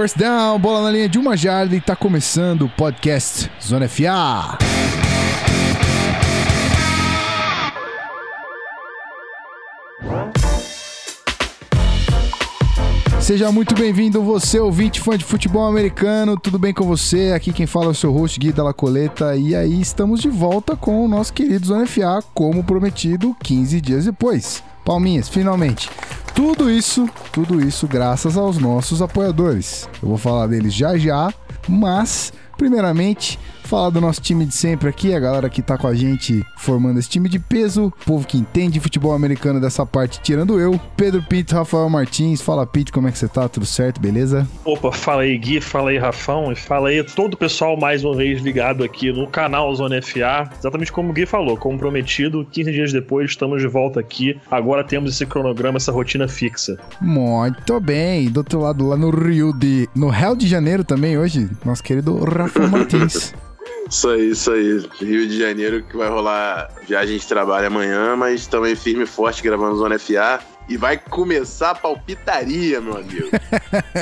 First down, bola na linha de uma jarda e tá começando o podcast Zona FA. Seja muito bem-vindo, você ouvinte fã de futebol americano, tudo bem com você? Aqui quem fala é o seu host Gui Dalla Coleta e aí estamos de volta com o nosso querido Zona FA, como prometido 15 dias depois. Palminhas, finalmente. Tudo isso, tudo isso graças aos nossos apoiadores. Eu vou falar deles já já, mas primeiramente falar do nosso time de sempre aqui, a galera que tá com a gente formando esse time de peso, o povo que entende futebol americano dessa parte, tirando eu, Pedro Pinto, Rafael Martins. Fala, Pinto, como é que você tá? Tudo certo, beleza? Opa, fala aí, Gui, fala aí, Rafão, e fala aí todo o pessoal mais uma vez ligado aqui no canal Zona FA. Exatamente como o Gui falou, como prometido, 15 dias depois estamos de volta aqui. Agora temos esse cronograma, essa rotina fixa. Muito bem. Do outro lado, lá no Rio de. No Rio de Janeiro também, hoje, nosso querido Rafael Martins. Isso aí, isso aí. Rio de Janeiro que vai rolar viagem de trabalho amanhã, mas também firme e forte gravando Zona FA. E vai começar a palpitaria, meu amigo.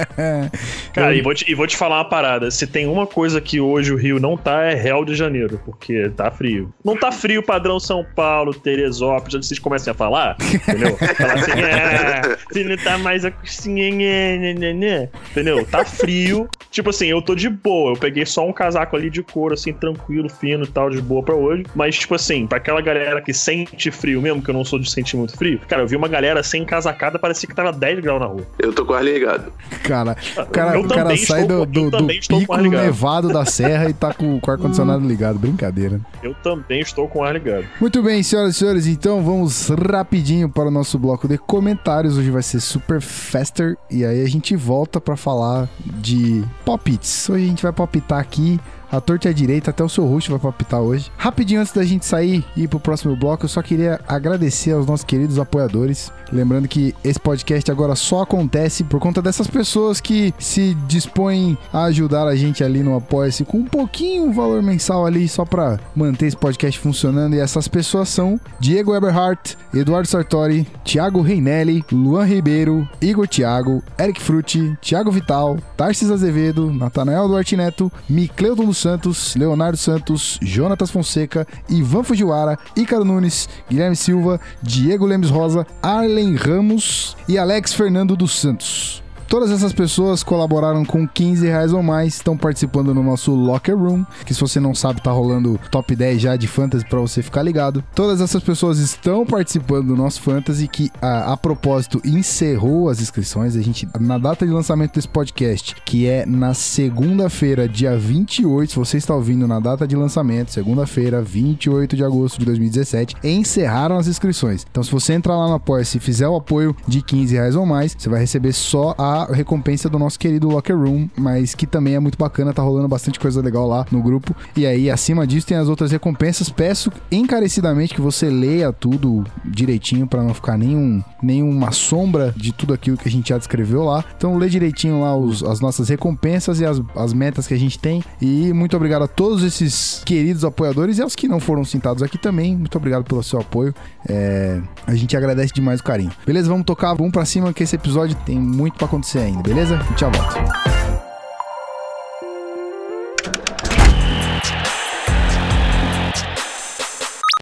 Cara, e vou, te, e vou te falar uma parada. Se tem uma coisa que hoje o Rio não tá, é Rio de Janeiro, porque tá frio. Não tá frio padrão São Paulo, Teresópolis, onde vocês comecem a falar, entendeu? Falar assim, ah, se não tá mais assim, né, né, né, entendeu? Tá frio. Tipo assim, eu tô de boa. Eu peguei só um casaco ali de couro, assim, tranquilo, fino e tal, de boa pra hoje. Mas, tipo assim, pra aquela galera que sente frio mesmo, que eu não sou de sentir muito frio, cara, eu vi uma galera sem casacada, parecia que tava 10 graus na rua. Eu tô quase ligado. Cara, o cara, o cara sai do, do, do pico nevado da serra e tá com, com o ar-condicionado ligado. Brincadeira. Eu também estou com o ar ligado. Muito bem, senhoras e senhores, então vamos rapidinho para o nosso bloco de comentários. Hoje vai ser super faster e aí a gente volta para falar de palpites. Hoje a gente vai palpitar aqui a torta é direita, até o seu rosto vai palpitar hoje. Rapidinho antes da gente sair e ir pro próximo bloco, eu só queria agradecer aos nossos queridos apoiadores. Lembrando que esse podcast agora só acontece por conta dessas pessoas que se dispõem a ajudar a gente ali no Apoia-se com um pouquinho valor mensal ali só para manter esse podcast funcionando. E essas pessoas são Diego Eberhardt, Eduardo Sartori, Thiago Reinelli, Luan Ribeiro, Igor Thiago, Eric Frutti, Thiago Vital, Tarsis Azevedo, Natanael Duarte Neto, Micleuton dos Santos, Leonardo Santos, Jonatas Fonseca, Ivan Fujiwara, Ícaro Nunes, Guilherme Silva, Diego Lemes Rosa, Arlen Ramos e Alex Fernando dos Santos. Todas essas pessoas colaboraram com 15 reais ou mais, estão participando no nosso Locker Room, que se você não sabe, tá rolando top 10 já de Fantasy para você ficar ligado. Todas essas pessoas estão participando do nosso Fantasy, que a, a, propósito encerrou as inscrições. A gente, na data de lançamento desse podcast, que é na segunda-feira, dia 28, se você está ouvindo na data de lançamento, segunda-feira, 28 de agosto de 2017, encerraram as inscrições. Então, se você entrar lá no apoia e fizer o apoio de 15 reais ou mais, você vai receber só a recompensa do nosso querido Locker Room, mas que também é muito bacana, tá rolando bastante coisa legal lá no grupo. E aí, acima disso, tem as outras recompensas. Peço encarecidamente que você leia tudo direitinho para não ficar nenhum, nenhuma sombra de tudo aquilo que a gente já descreveu lá. Então, lê direitinho lá os, as nossas recompensas e as, as metas que a gente tem. E muito obrigado a todos esses queridos apoiadores e aos que não foram citados aqui também. Muito obrigado pelo seu apoio. É, a gente agradece demais o carinho. Beleza? Vamos tocar, vamos pra cima que esse episódio tem muito para acontecer acontecer ainda, beleza? Tchau, volto.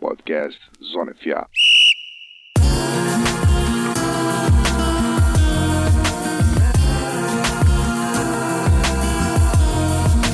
Podcast Zona FA.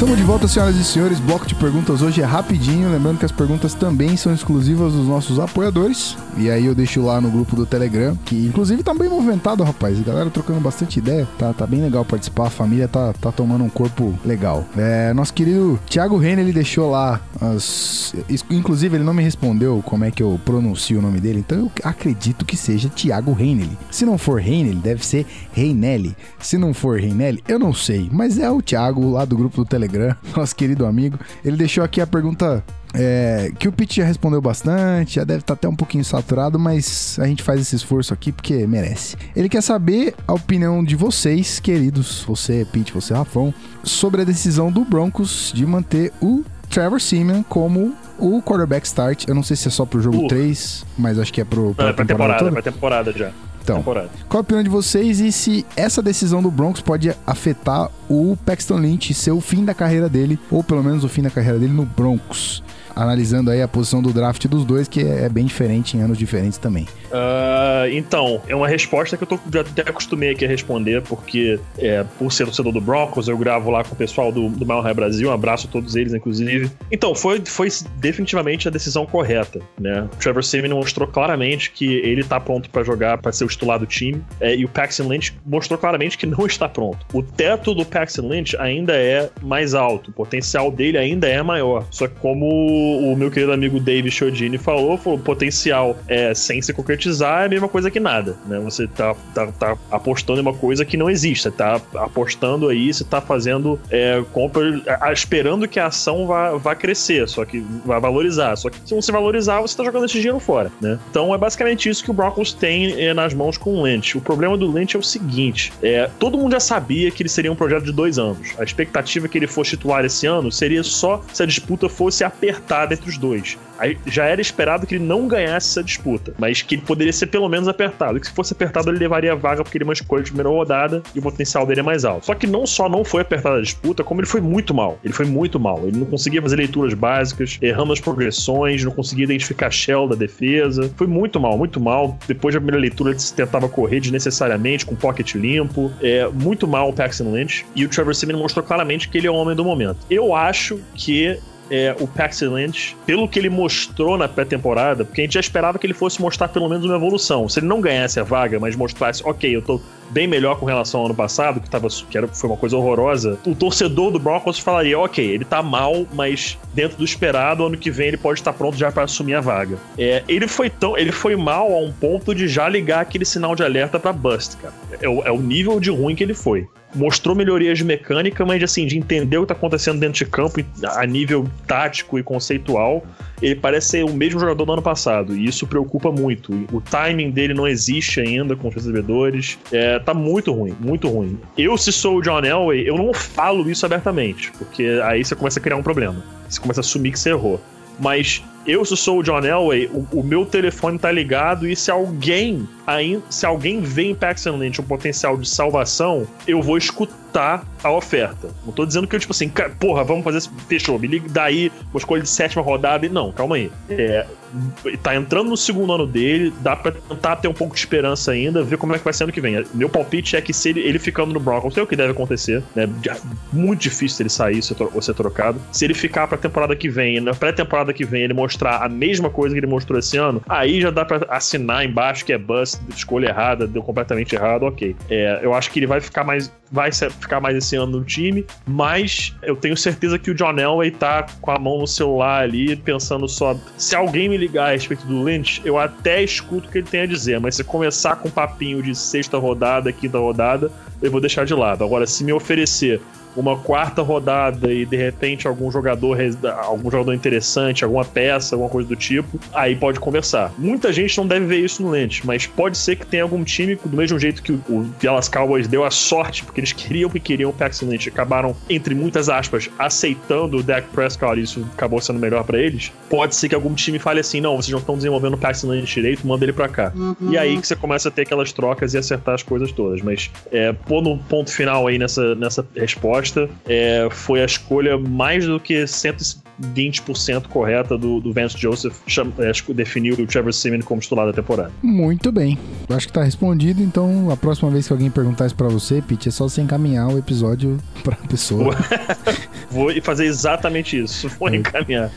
Estamos de volta, senhoras e senhores. Bloco de perguntas hoje é rapidinho. Lembrando que as perguntas também são exclusivas dos nossos apoiadores. E aí eu deixo lá no grupo do Telegram, que inclusive tá bem movimentado, rapaz. A galera trocando bastante ideia. Tá, tá bem legal participar. A família tá, tá tomando um corpo legal. É, nosso querido Thiago Renner, ele deixou lá as. Inclusive, ele não me respondeu como é que eu pronuncio o nome dele. Então eu acredito que seja Thiago Reinelli. Se não for Reinelli, deve ser Reinelli. Se não for Reinelli, eu não sei. Mas é o Thiago lá do grupo do Telegram Instagram, nosso querido amigo. Ele deixou aqui a pergunta é, que o Pete já respondeu bastante, já deve estar tá até um pouquinho saturado, mas a gente faz esse esforço aqui porque merece. Ele quer saber a opinião de vocês, queridos, você, Pete, você, Rafão, sobre a decisão do Broncos de manter o Trevor Simeon como o quarterback start. Eu não sei se é só pro jogo uh. 3, mas acho que é pro. Não, é pra temporada, temporada, é pra temporada já. Então, temporada. Qual a opinião de vocês e se essa decisão do Broncos pode afetar o Paxton Lynch, ser o fim da carreira dele, ou pelo menos o fim da carreira dele no Broncos? Analisando aí a posição do draft dos dois, que é bem diferente em anos diferentes também. Uh, então, é uma resposta que eu tô, já até acostumei aqui a responder, porque é, por ser torcedor do Broncos, eu gravo lá com o pessoal do, do Mile High Brasil, um abraço a todos eles, inclusive. Então, foi, foi definitivamente a decisão correta, né? O Trevor Simeon mostrou claramente que ele tá pronto para jogar, para ser o titular do time, é, e o Paxton Lynch mostrou claramente que não está pronto. O teto do Paxton Lynch ainda é mais alto, o potencial dele ainda é maior, só que como o meu querido amigo Dave Chodini falou, falou, potencial é, sem se concretizar é a mesma coisa que nada, né? Você tá, tá, tá apostando em uma coisa que não existe, você tá apostando aí, você tá fazendo é, compra, esperando que a ação vá, vá crescer, só que vai valorizar, só que se não se valorizar, você tá jogando esse dinheiro fora, né? Então é basicamente isso que o Broncos tem é, nas mãos com o Lynch. O problema do Lynch é o seguinte, é, todo mundo já sabia que ele seria um projeto de dois anos. A expectativa que ele fosse titular esse ano seria só se a disputa fosse apertar apertada entre os dois. Aí já era esperado que ele não ganhasse essa disputa, mas que ele poderia ser pelo menos apertado. Que se fosse apertado, ele levaria a vaga porque ele é uma escolha de primeira rodada e o potencial dele é mais alto. Só que não só não foi apertada a disputa, como ele foi muito mal. Ele foi muito mal. Ele não conseguia fazer leituras básicas, errando as progressões, não conseguia identificar a shell da defesa. Foi muito mal, muito mal. Depois da primeira leitura, ele tentava correr desnecessariamente, com pocket limpo. É muito mal o Paxton Lynch. E o Trevor Simeon mostrou claramente que ele é o homem do momento. Eu acho que é, o Paxton Lynch, pelo que ele mostrou na pré-temporada, porque a gente já esperava que ele fosse mostrar pelo menos uma evolução. Se ele não ganhasse a vaga, mas mostrasse, ok, eu tô bem melhor com relação ao ano passado, que, tava, que era, foi uma coisa horrorosa, o torcedor do Broncos falaria, ok, ele tá mal, mas dentro do esperado, ano que vem ele pode estar pronto já para assumir a vaga. É, ele foi tão. Ele foi mal a um ponto de já ligar aquele sinal de alerta para bust, cara. É, é o nível de ruim que ele foi mostrou melhorias de mecânica, mas assim, de entender o que tá acontecendo dentro de campo a nível tático e conceitual, ele parece ser o mesmo jogador do ano passado, e isso preocupa muito. O timing dele não existe ainda com os recebedores. É, tá muito ruim, muito ruim. Eu, se sou o John Elway, eu não falo isso abertamente, porque aí você começa a criar um problema. Você começa a assumir que você errou. Mas eu, se sou o John Elway, o, o, meu telefone tá ligado e se alguém ainda, se alguém vê em Paxton Lynch um potencial de salvação, eu vou escutar a oferta. Não tô dizendo que eu, tipo assim, porra, vamos fazer fechou, me liga daí, uma escolha de sétima rodada. Não, calma aí. É, tá entrando no segundo ano dele, dá pra tentar ter um pouco de esperança ainda, ver como é que vai ser ano que vem. Meu palpite é que se ele, ele ficando no Broncos, é o que deve acontecer, né? Muito difícil ele sair ou ser trocado. Se ele ficar pra temporada que vem, na pré-temporada que vem, ele mostrar a mesma coisa que ele mostrou esse ano, aí já dá pra assinar embaixo que é bust, escolha errada, deu completamente errado, ok. É, eu acho que ele vai ficar mais vai ficar mais esse ano no time, mas eu tenho certeza que o John Elway tá com a mão no celular ali, pensando só. Se alguém me ligar a respeito do Lynch, eu até escuto o que ele tem a dizer, mas se começar com um papinho de sexta rodada, quinta rodada, eu vou deixar de lado. Agora, se me oferecer uma quarta rodada e de repente algum jogador algum jogador interessante, alguma peça, alguma coisa do tipo, aí pode conversar. Muita gente não deve ver isso no Lente, mas pode ser que tenha algum time do mesmo jeito que o Dallas Cowboys deu a sorte, porque eles queriam que queriam o Paxton Lynch, acabaram entre muitas aspas aceitando o Dak Prescott, e isso acabou sendo melhor para eles. Pode ser que algum time fale assim: "Não, vocês não estão desenvolvendo o Paxton Lynch direito, manda ele para cá". Uhum. E aí que você começa a ter aquelas trocas e acertar as coisas todas, mas é, pôr no ponto final aí nessa nessa resposta é, foi a escolha mais do que 120% correta do, do Vance Joseph cham, é, definiu o Trevor Simeon como titular da temporada. Muito bem. Acho que tá respondido, então a próxima vez que alguém perguntar isso pra você, Pete, é só você encaminhar o episódio pra pessoa. Vou fazer exatamente isso. Vou é. encaminhar.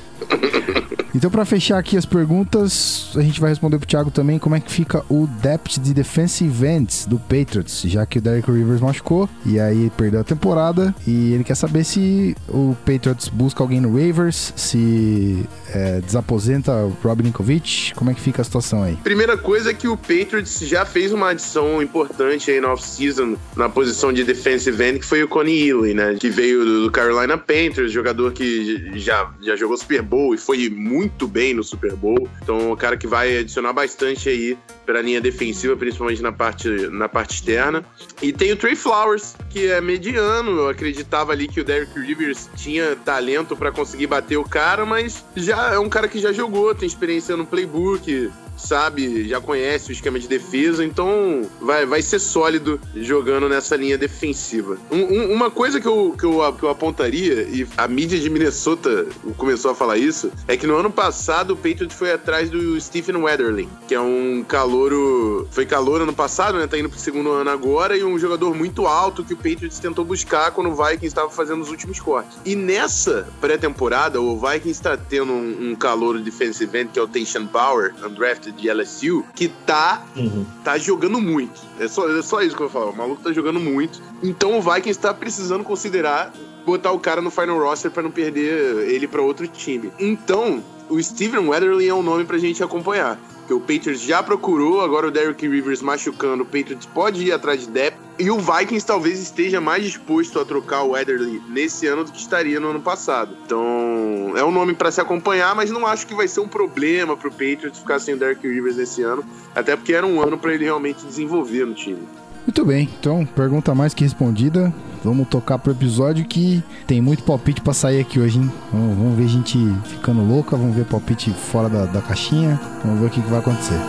Então, para fechar aqui as perguntas, a gente vai responder pro Thiago também como é que fica o depth de defensive ends do Patriots, já que o Derek Rivers machucou e aí perdeu a temporada. E ele quer saber se o Patriots busca alguém no waivers, se é, desaposenta o Rob Ninkovich, como é que fica a situação aí? Primeira coisa é que o Patriots já fez uma adição importante aí na off-season na posição de defensive end, que foi o Connie Ely, né? Que veio do Carolina Panthers, jogador que já, já jogou Super Bowl e foi muito muito bem no Super Bowl. Então, um cara que vai adicionar bastante aí para a linha defensiva, principalmente na parte, na parte externa. E tem o Trey Flowers, que é mediano. Eu acreditava ali que o Derrick Rivers tinha talento para conseguir bater o cara, mas já é um cara que já jogou, tem experiência no playbook, sabe, já conhece o esquema de defesa, então vai, vai ser sólido jogando nessa linha defensiva. Um, um, uma coisa que eu, que, eu, que eu apontaria, e a mídia de Minnesota começou a falar isso, é que no ano passado o Patriots foi atrás do Stephen Weatherly, que é um calouro. Foi calouro ano passado, né? Tá indo pro segundo ano agora, e um jogador muito alto que o Patriots tentou buscar quando o Vikings estava fazendo os últimos cortes. E nessa pré-temporada, o Vikings está tendo um, um calouro defensive end, que é o Tayshan Power, undrafted de LSU, que tá, uhum. tá jogando muito. É só, é só isso que eu vou falar. O maluco tá jogando muito. Então o Vikings está precisando considerar botar o cara no final roster para não perder ele para outro time. Então, o Steven Weatherly é um nome pra gente acompanhar. Que o Patriots já procurou, agora o Derrick Rivers machucando, o Patriots pode ir atrás de depth. E o Vikings talvez esteja mais disposto a trocar o Weatherly nesse ano do que estaria no ano passado. Então, é um nome para se acompanhar, mas não acho que vai ser um problema pro Patriots ficar sem o Derrick Rivers nesse ano, até porque era um ano para ele realmente desenvolver no time. Muito bem, então pergunta mais que respondida. Vamos tocar pro episódio que tem muito palpite para sair aqui hoje, hein? Vamos, vamos, ver gente ficando louca, vamos ver palpite fora da, da caixinha, vamos ver o que, que vai acontecer.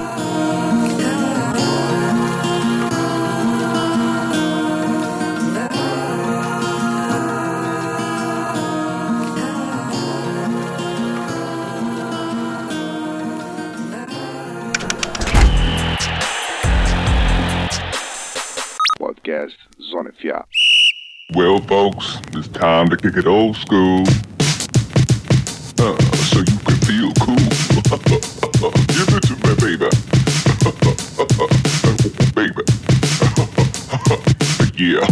Kick it old school. Uh, so you can feel cool. Give it to me, baby. baby. yeah.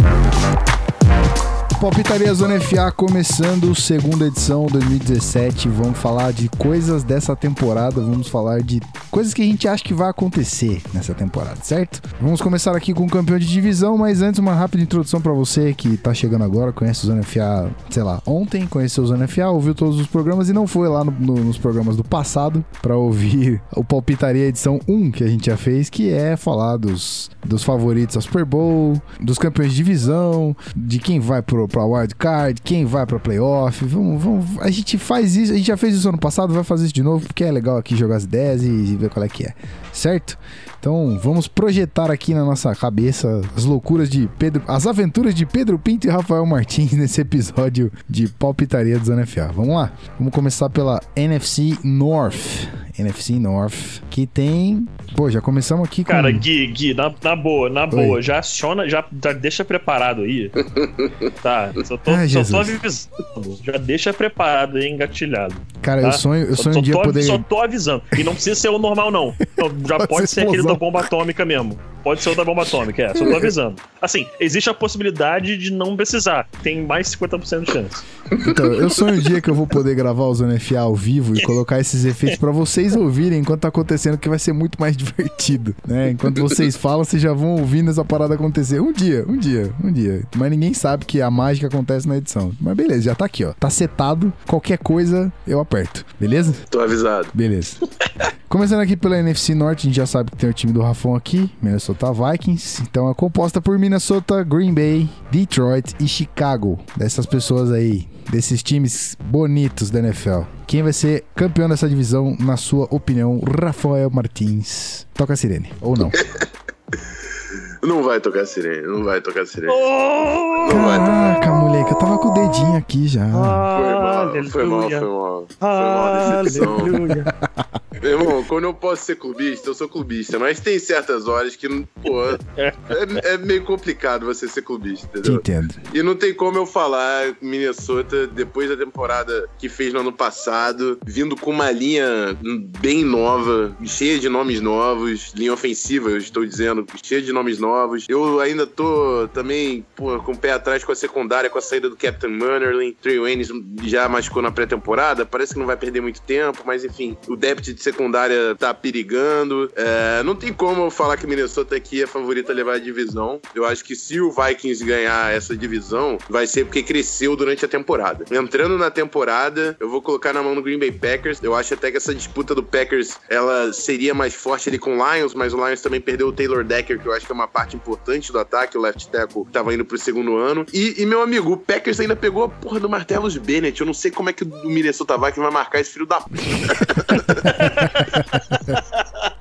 Zona FA começando segunda edição 2017. Vamos falar de coisas dessa temporada, vamos falar de coisas que a gente acha que vai acontecer nessa temporada, certo? Vamos começar aqui com o campeão de divisão, mas antes uma rápida introdução para você que tá chegando agora, conhece o Zona FA, sei lá, ontem, conheceu o Zona FA, ouviu todos os programas e não foi lá no, no, nos programas do passado para ouvir o Palpitaria edição 1 que a gente já fez, que é falar dos, dos favoritos ao Super Bowl, dos campeões de divisão, de quem vai pro pra wild card, quem vai pra playoff. Vamos, vamos, a gente faz isso, a gente já fez isso ano passado, vai fazer isso de novo, porque é legal aqui jogar as ideias e, e ver qual é que é, certo? Então vamos projetar aqui na nossa cabeça as loucuras de Pedro, as aventuras de Pedro Pinto e Rafael Martins nesse episódio de palpitaria do Zona FA. Vamos lá, vamos começar pela NFC North. NFC North, que tem. Pô, já começamos aqui com. Cara, Gui, Gui, na, na boa, na Oi. boa, já aciona, já, já deixa preparado aí. tá, só tô, Ai, só tô avisando. Já deixa preparado e engatilhado. Cara, tá? eu sonho, eu sonho só, um dia tô, poder. Só tô avisando. E não precisa ser o normal, não. Já pode, ser aquele da bomba atômica mesmo. Pode ser o da bomba atômica, é, só tô avisando. Assim, existe a possibilidade de não precisar. Tem mais 50% de chance. Então, eu sonho um dia que eu vou poder gravar o Zona FA ao vivo e colocar esses efeitos para vocês ouvirem enquanto tá acontecendo, que vai ser muito mais divertido, né? Enquanto vocês falam, vocês já vão ouvindo essa parada acontecer. Um dia, um dia, um dia. Mas ninguém sabe que a mágica acontece na edição. Mas beleza, já tá aqui, ó. Tá setado. Qualquer coisa, eu aperto. Beleza? Tô avisado. Beleza. Começando aqui pela NFC Norte, a gente já sabe que tem o time do Rafão aqui, Minnesota Vikings. Então é composta por Minnesota, Green Bay, Detroit e Chicago. Dessas pessoas aí, desses times bonitos da NFL. Quem vai ser campeão dessa divisão, na sua opinião, Rafael Martins? Toca a sirene, ou não? Não vai tocar sirene, não vai tocar sirene. Oh! Não Caraca, moleque, eu tava com o dedinho aqui já. Ah, foi mal, foi mal, foi mal. Foi mal, decepção. Meu irmão, quando eu posso ser clubista, eu sou clubista, mas tem certas horas que, pô, é, é meio complicado você ser clubista, entendeu? Te entendo. E não tem como eu falar Minnesota, depois da temporada que fez no ano passado, vindo com uma linha bem nova, cheia de nomes novos, linha ofensiva, eu estou dizendo, cheia de nomes novos. Eu ainda tô também, pô, com o pé atrás com a secundária, com a saída do Captain Munnerlin. Trey Waynes já machucou na pré-temporada, parece que não vai perder muito tempo, mas enfim, o depth de secundária tá perigando. É, não tem como eu falar que Minnesota aqui é favorita a levar a divisão. Eu acho que se o Vikings ganhar essa divisão, vai ser porque cresceu durante a temporada. Entrando na temporada, eu vou colocar na mão do Green Bay Packers. Eu acho até que essa disputa do Packers, ela seria mais forte ali com o Lions, mas o Lions também perdeu o Taylor Decker, que eu acho que é uma parte importante do ataque. O left tackle tava indo pro segundo ano. E, e meu amigo, o Packers ainda pegou a porra do Martellus Bennett. Eu não sei como é que o Minnesota Vikings vai marcar esse filho da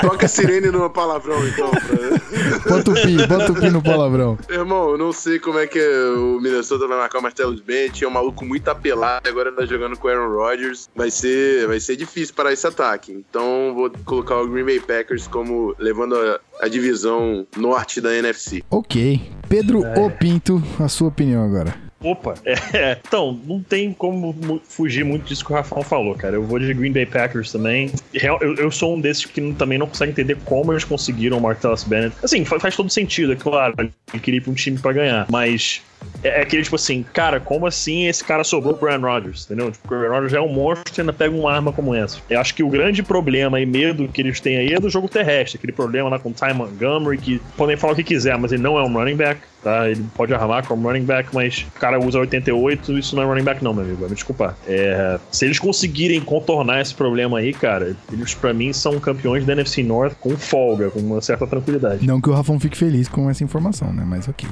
Toca a sirene no palavrão, então. Pra... Bota o pi, bota o pi no palavrão. Irmão, eu não sei como é que o Minnesota vai marcar o Martellus Bennett. É um maluco muito apelado, agora tá jogando com o Aaron Rodgers. Vai ser, vai ser difícil parar esse ataque. Então vou colocar o Green Bay Packers como levando a, a divisão norte da NFC. Ok. Pedro é. Pinto, a sua opinião agora. Opa, é, então, não tem como fugir muito disso que o Rafão falou, cara. Eu vou de Green Bay Packers também. Eu, eu sou um desses que também não consegue entender como eles conseguiram o Martellus Bennett. Assim, faz, faz todo sentido, é claro. Ele queria ir pra um time pra ganhar, mas é, é aquele tipo assim, cara, como assim esse cara sobrou pro Aaron Rodgers, entendeu? Tipo, o Aaron Rodgers é um monstro e ainda pega uma arma como essa. Eu acho que o grande problema e medo que eles têm aí é do jogo terrestre, aquele problema lá com o Ty Montgomery, que podem falar o que quiser, mas ele não é um running back tá? Ele pode armar como running back, mas o cara usa 88, isso não é running back não, meu amigo, vai me desculpar. É, se eles conseguirem contornar esse problema aí, cara, eles para mim são campeões da NFC North com folga, com uma certa tranquilidade. Não que o Rafão fique feliz com essa informação, né? Mas ok.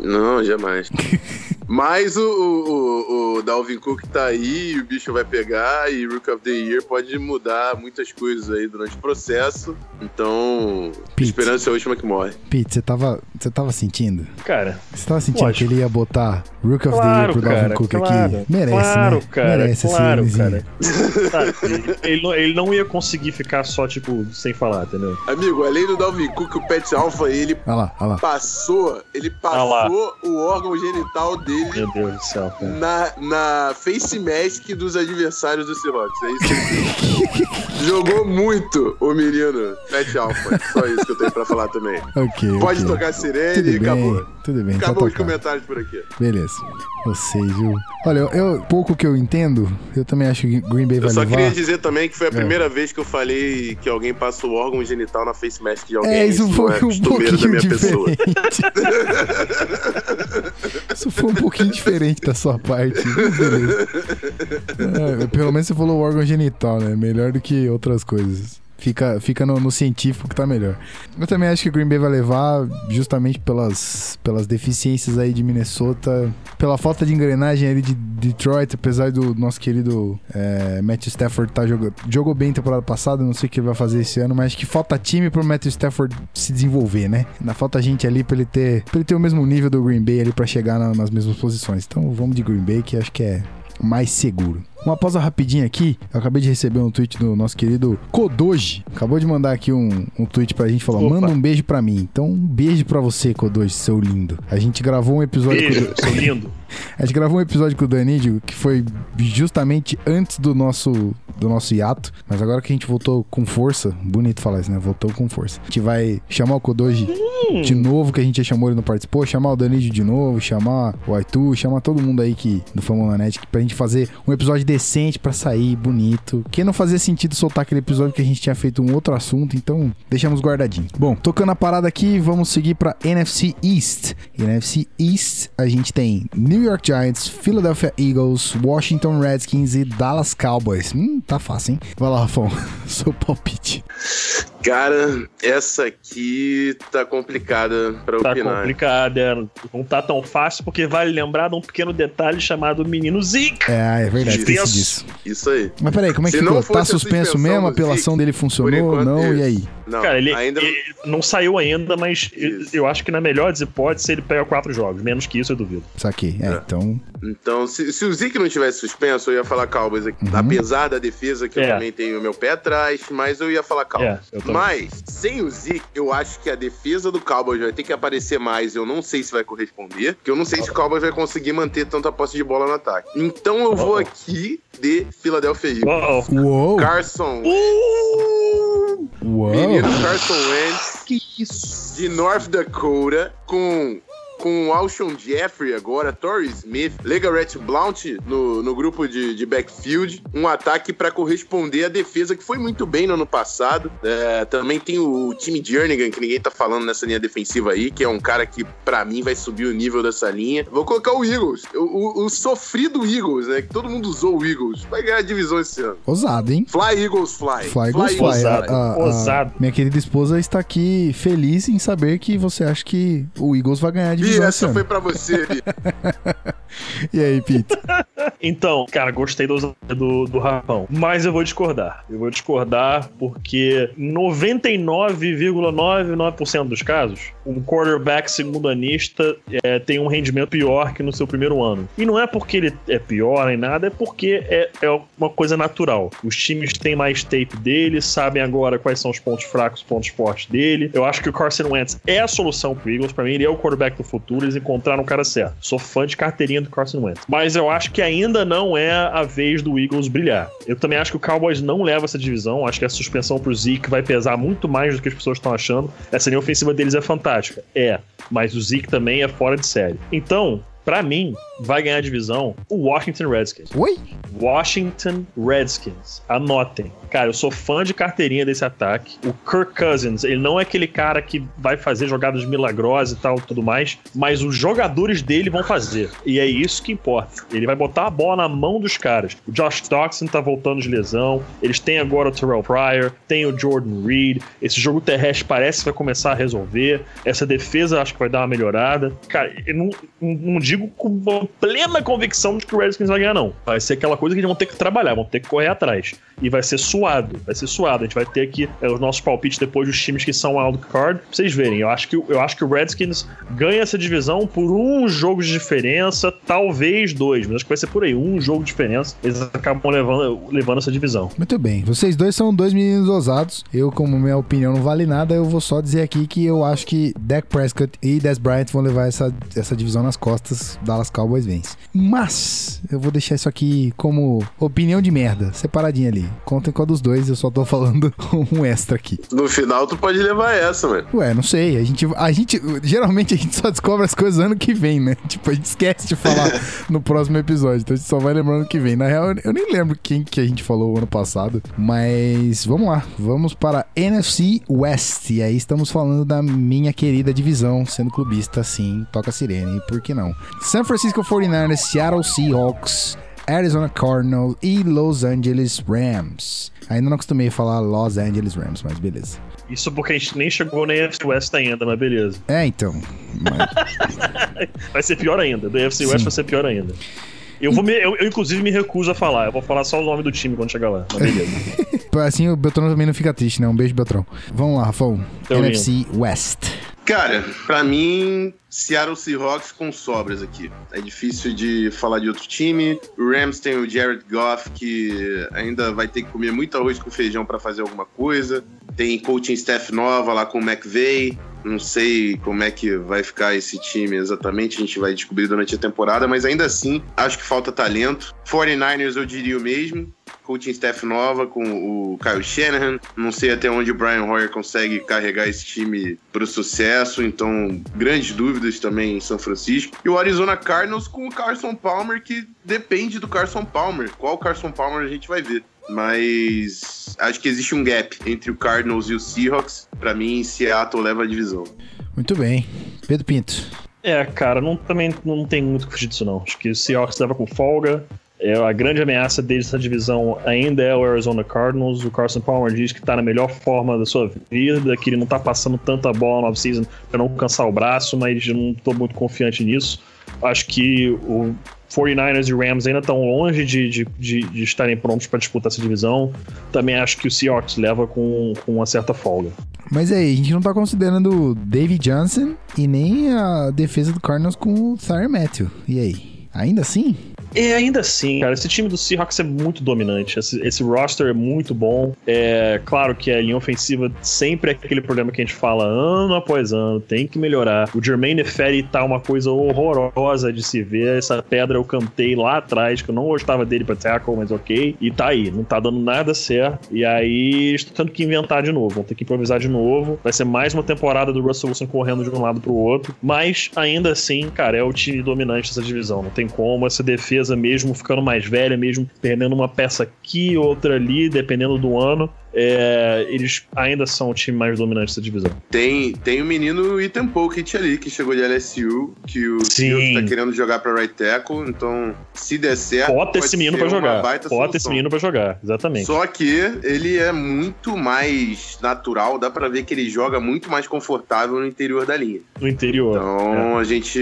Não, jamais. Mas o, o, o, Dalvin Cook tá aí, o bicho vai pegar, e Rook of the Year pode mudar muitas coisas aí durante o processo. Então, Pete, esperança é a última que morre. Pete, você tava, você tava sentindo? Cara. Você tava sentindo lógico. que ele ia botar Rook of claro, the Year pro Dalvin Cook claro, aqui? Merece, claro, né? Cara, Merece claro, esse cara. ele, não, ele não ia conseguir ficar só, tipo, sem falar, entendeu? Amigo, além do Dalvin Cook, o Pet Alpha, ele ah lá, ah lá. passou, ele passou o órgão genital dele Meu Deus do céu, cara. Na, na face mask dos adversários do Seahawks. É isso que Jogou muito o menino Pet Alpha. Só isso que eu tenho pra falar também. Ok. Pode okay. tocar sirene Tudo e bem. acabou. Tudo bem, Acabou os comentários por aqui. Beleza. Vocês, viu? Olha, eu, pouco que eu entendo, eu também acho que Green Bay vai levar. Eu só queria dizer também que foi a é. primeira vez que eu falei que alguém passa o órgão genital na face mask de alguém. É, isso, foi é um pouquinho da minha diferente. isso foi um pouquinho diferente da sua parte. Beleza. É, pelo menos você falou o órgão genital, né? Melhor do que outras coisas. Fica, fica no, no, científico que tá melhor. Eu também acho que o Green Bay vai levar justamente pelas, pelas deficiências aí de Minnesota, pela falta de engrenagem ali de Detroit, apesar do nosso querido é, Matthew Stafford tá jogando. Jogou bem temporada passada, não sei o que ele vai fazer esse ano, mas acho que falta time pro Matthew Stafford se desenvolver, né? Ainda falta gente ali pra ele ter, pra ele ter o mesmo nível do Green Bay ali pra chegar na, nas mesmas posições. Então vamos de Green Bay, que acho que é mais seguro. Uma pausa rapidinha aqui. Eu acabei de receber um tweet do nosso querido Kodoji. Acabou de mandar aqui um, um tweet pra gente falando: manda um beijo pra mim. Então, um beijo pra você, Kodoji, seu lindo. A gente gravou um episódio. Beijo, com... seu lindo. A gente gravou um episódio com o Danídio que foi justamente antes do nosso, do nosso hiato. Mas agora que a gente voltou com força, bonito falar isso, né? Voltou com força. A gente vai chamar o Kodoji hum. de novo, que a gente já chamou ele não participou, chamar o Danídio de novo, chamar o Aitu, chamar todo mundo aí que, do Fama Net pra gente fazer um episódio decente para sair, bonito. Que não fazia sentido soltar aquele episódio que a gente tinha feito um outro assunto, então deixamos guardadinho. Bom, tocando a parada aqui, vamos seguir para NFC East. NFC East, a gente tem New York Giants, Philadelphia Eagles, Washington Redskins e Dallas Cowboys. Hum, tá fácil, hein? Vai lá, Rafão, seu palpite. Cara, essa aqui tá complicada pra tá opinar. Tá complicada, não tá tão fácil, porque vale lembrar de um pequeno detalhe chamado Menino Zeke. É, é verdade, esqueci disso. Isso aí. Mas peraí, como é que ficou? Tá suspenso mesmo? A apelação Zeke, dele funcionou? Não, e aí? Não, Cara, ele, ainda... ele não saiu ainda, mas eu, eu, acho que na melhor das hipóteses ele pega quatro jogos. Menos que isso, eu duvido. Saquei. É, é. então... Então, se, se, o Zeke não tivesse suspenso, eu ia falar Cowboys aqui. Uhum. Apesar da defesa, que é. eu também tenho o meu pé atrás, mas eu ia falar Cowboys. É, mas, sem o Zeke, eu acho que a defesa do Cowboys vai ter que aparecer mais. Eu não sei se vai corresponder, porque eu não sei se o Cowboys vai conseguir manter tanta posse de bola no ataque. Então eu vou aqui de Philadelphia Eagles. Uou. Carson. Uou. Menino Carson Wentz. Que isso? De North Dakota com com Alshon Jeffrey agora, Torrey Smith, Legarrette Blount no, no grupo de, de backfield, um ataque para corresponder à defesa que foi muito bem no ano passado. É, também tem o time Jernigan, que ninguém tá falando nessa linha defensiva aí, que é um cara que para mim vai subir o nível dessa linha. Vou colocar o Eagles, o, o, o, sofrido Eagles, né? Que todo mundo usou o Eagles. Vai ganhar a divisão esse ano. Ousado, hein? Fly Eagles Fly. Fly, Eagles Fly. Ousado. A, a, Ousado. minha querida esposa está aqui feliz em saber que você acha que o Eagles vai ganhar a divisão e essa foi pra você, E aí, Pete? então, cara, gostei do, do, do Rapão. Mas eu vou discordar. Eu vou discordar porque 99,99% dos casos, um quarterback segundo-anista é, tem um rendimento pior que no seu primeiro ano. E não é porque ele é pior nem nada, é porque é, é uma coisa natural. Os times têm mais tape dele, sabem agora quais são os pontos fracos, os pontos fortes dele. Eu acho que o Carson Wentz é a solução pro Eagles. Pra mim, ele é o quarterback do futuro. Eles encontraram o cara certo. Sou fã de carteirinha do Carson Wentz. Mas eu acho que ainda não é a vez do Eagles brilhar. Eu também acho que o Cowboys não leva essa divisão. Acho que a suspensão pro Zeke vai pesar muito mais do que as pessoas estão achando. Essa linha ofensiva deles é fantástica. É. Mas o Zeke também é fora de série. Então, para mim, vai ganhar a divisão o Washington Redskins. Oi? Washington Redskins. Anotem. Cara, eu sou fã de carteirinha desse ataque. O Kirk Cousins, ele não é aquele cara que vai fazer jogadas milagrosas e tal, tudo mais, mas os jogadores dele vão fazer. E é isso que importa. Ele vai botar a bola na mão dos caras. O Josh Doxson tá voltando de lesão. Eles têm agora o Terrell Pryor, tem o Jordan Reed. Esse jogo terrestre parece que vai começar a resolver. Essa defesa acho que vai dar uma melhorada. Cara, eu não, não digo com plena convicção de que o Redskins vai ganhar, não. Vai ser aquela coisa que eles vão ter que trabalhar, vão ter que correr atrás. E vai ser suado, vai ser suado. A gente vai ter aqui é, os nossos palpites depois dos times que são wild card. Pra vocês verem, eu acho, que, eu acho que o Redskins ganha essa divisão por um jogo de diferença, talvez dois, mas acho que vai ser por aí, um jogo de diferença. Eles acabam levando, levando essa divisão. Muito bem. Vocês dois são dois meninos ousados. Eu, como minha opinião não vale nada, eu vou só dizer aqui que eu acho que Dak Prescott e Des Bryant vão levar essa, essa divisão nas costas. Dallas Cowboys vence. Mas eu vou deixar isso aqui como opinião de merda, separadinha ali. Contem com a dos dois, eu só tô falando um extra aqui. No final, tu pode levar essa, mano. Ué, não sei. A gente, a gente. Geralmente a gente só descobre as coisas ano que vem, né? Tipo, a gente esquece de falar no próximo episódio. Então a gente só vai lembrando que vem. Na real, eu nem lembro quem que a gente falou ano passado. Mas vamos lá. Vamos para NFC West. E aí estamos falando da minha querida divisão, sendo clubista, sim. Toca a sirene, por que não? San Francisco 49ers, Seattle Seahawks. Arizona Cardinals e Los Angeles Rams. Ainda não acostumei falar Los Angeles Rams, mas beleza. Isso porque a gente nem chegou na AFC West ainda, mas beleza. É, então. Mas... vai ser pior ainda. Do AFC West vai ser pior ainda. Eu, vou me, eu, eu, inclusive, me recuso a falar. Eu vou falar só o nome do time quando chegar lá. Mas beleza. assim o Beltrão também não fica triste, né? Um beijo, Beltrão. Vamos lá, Rafão. NFC. West. Cara, pra mim, Seattle Seahawks com sobras aqui. É difícil de falar de outro time. O Rams tem o Jared Goff, que ainda vai ter que comer muito arroz com feijão para fazer alguma coisa. Tem coaching staff nova lá com o McVay. Não sei como é que vai ficar esse time exatamente, a gente vai descobrir durante a temporada, mas ainda assim, acho que falta talento. 49ers eu diria o mesmo coaching staff nova com o Kyle Shanahan. Não sei até onde o Brian Hoyer consegue carregar esse time para o sucesso, então grandes dúvidas também em São Francisco. E o Arizona Cardinals com o Carson Palmer, que depende do Carson Palmer. Qual Carson Palmer a gente vai ver? Mas acho que existe um gap entre o Cardinals e o Seahawks. Para mim, Seattle leva a divisão. Muito bem. Pedro Pinto. É, cara, não, também não tem muito que fugir disso, não. Acho que o Seahawks leva com folga. É, a grande ameaça dessa divisão ainda é o Arizona Cardinals. O Carson Palmer diz que está na melhor forma da sua vida, que ele não está passando tanta bola no off-season para não cansar o braço, mas não estou muito confiante nisso. Acho que o 49ers e Rams ainda estão longe de, de, de, de estarem prontos para disputar essa divisão. Também acho que o Seahawks leva com, com uma certa folga. Mas aí, a gente não está considerando o David Johnson e nem a defesa do Cardinals com o Tyre Matthew. E aí? Ainda assim? E ainda assim, cara, esse time do Seahawks é muito dominante. Esse, esse, roster é muito bom. É claro que a linha ofensiva sempre é aquele problema que a gente fala ano após ano, tem que melhorar. O Jermaine Ferry tá uma coisa horrorosa de se ver. Essa pedra eu cantei lá atrás, que eu não gostava dele pra tackle, mas ok. E tá aí, não tá dando nada certo. E aí estou tendo que inventar de novo, vão ter que improvisar de novo. Vai ser mais uma temporada do Russell Wilson correndo de um lado pro outro. Mas ainda assim, cara, é o time dominante dessa divisão. Não tem como essa defesa mesmo ficando mais velha, mesmo perdendo uma peça aqui, outra ali, dependendo do ano, é, eles ainda são o time mais dominante dessa divisão. Tem, tem o menino Ethan Pokic ali, que chegou de LSU, que o Sim. tá querendo jogar pra right tackle, então se der certo. Bota esse menino pra jogar. Bota esse menino pra jogar, exatamente. Só que ele é muito mais natural, dá pra ver que ele joga muito mais confortável no interior da linha. No interior. Então é. a gente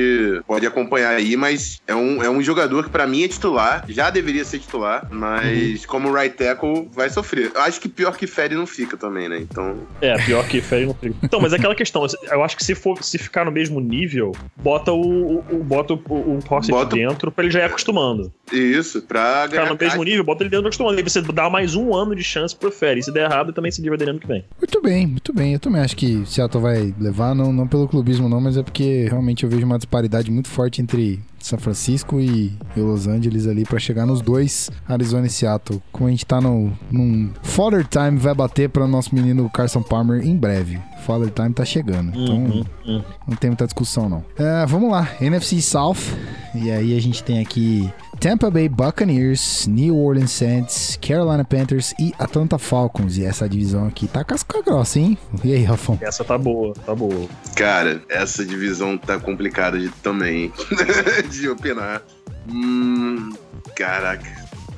pode acompanhar aí, mas é um, é um jogador que para mim é titular, já deveria ser titular, mas uhum. como right tackle vai sofrer. Acho que pior que Ferry não fica também, né? Então. É, pior que Ferry não fica. Então, mas é aquela questão, eu acho que se for se ficar no mesmo nível, bota o, o bota o, o bota... dentro pra ele já ir acostumando. Isso, pra ganhar. Ficar no mesmo nível, bota ele dentro acostumando. Aí você dá mais um ano de chance pro Ferry. Se der errado, também se livra dele ano que vem. Muito bem, muito bem. Eu também acho que Seattle vai levar, não, não pelo clubismo, não, mas é porque realmente eu vejo uma disparidade muito forte entre são Francisco e, Los Angeles ali para chegar nos dois, Arizona e Seattle. Como a gente tá no, num Father Time, vai bater para nosso menino Carson Palmer em breve. Father Time tá chegando, então uhum, uhum. não tem muita discussão não. É, vamos lá, NFC South, e aí a gente tem aqui Tampa Bay Buccaneers, New Orleans Saints, Carolina Panthers e Atlanta Falcons. E essa divisão aqui tá casca grossa, hein? E aí, Rafão? Essa tá boa, tá boa. Cara, essa divisão tá complicada de, também de opinar. Hum, caraca.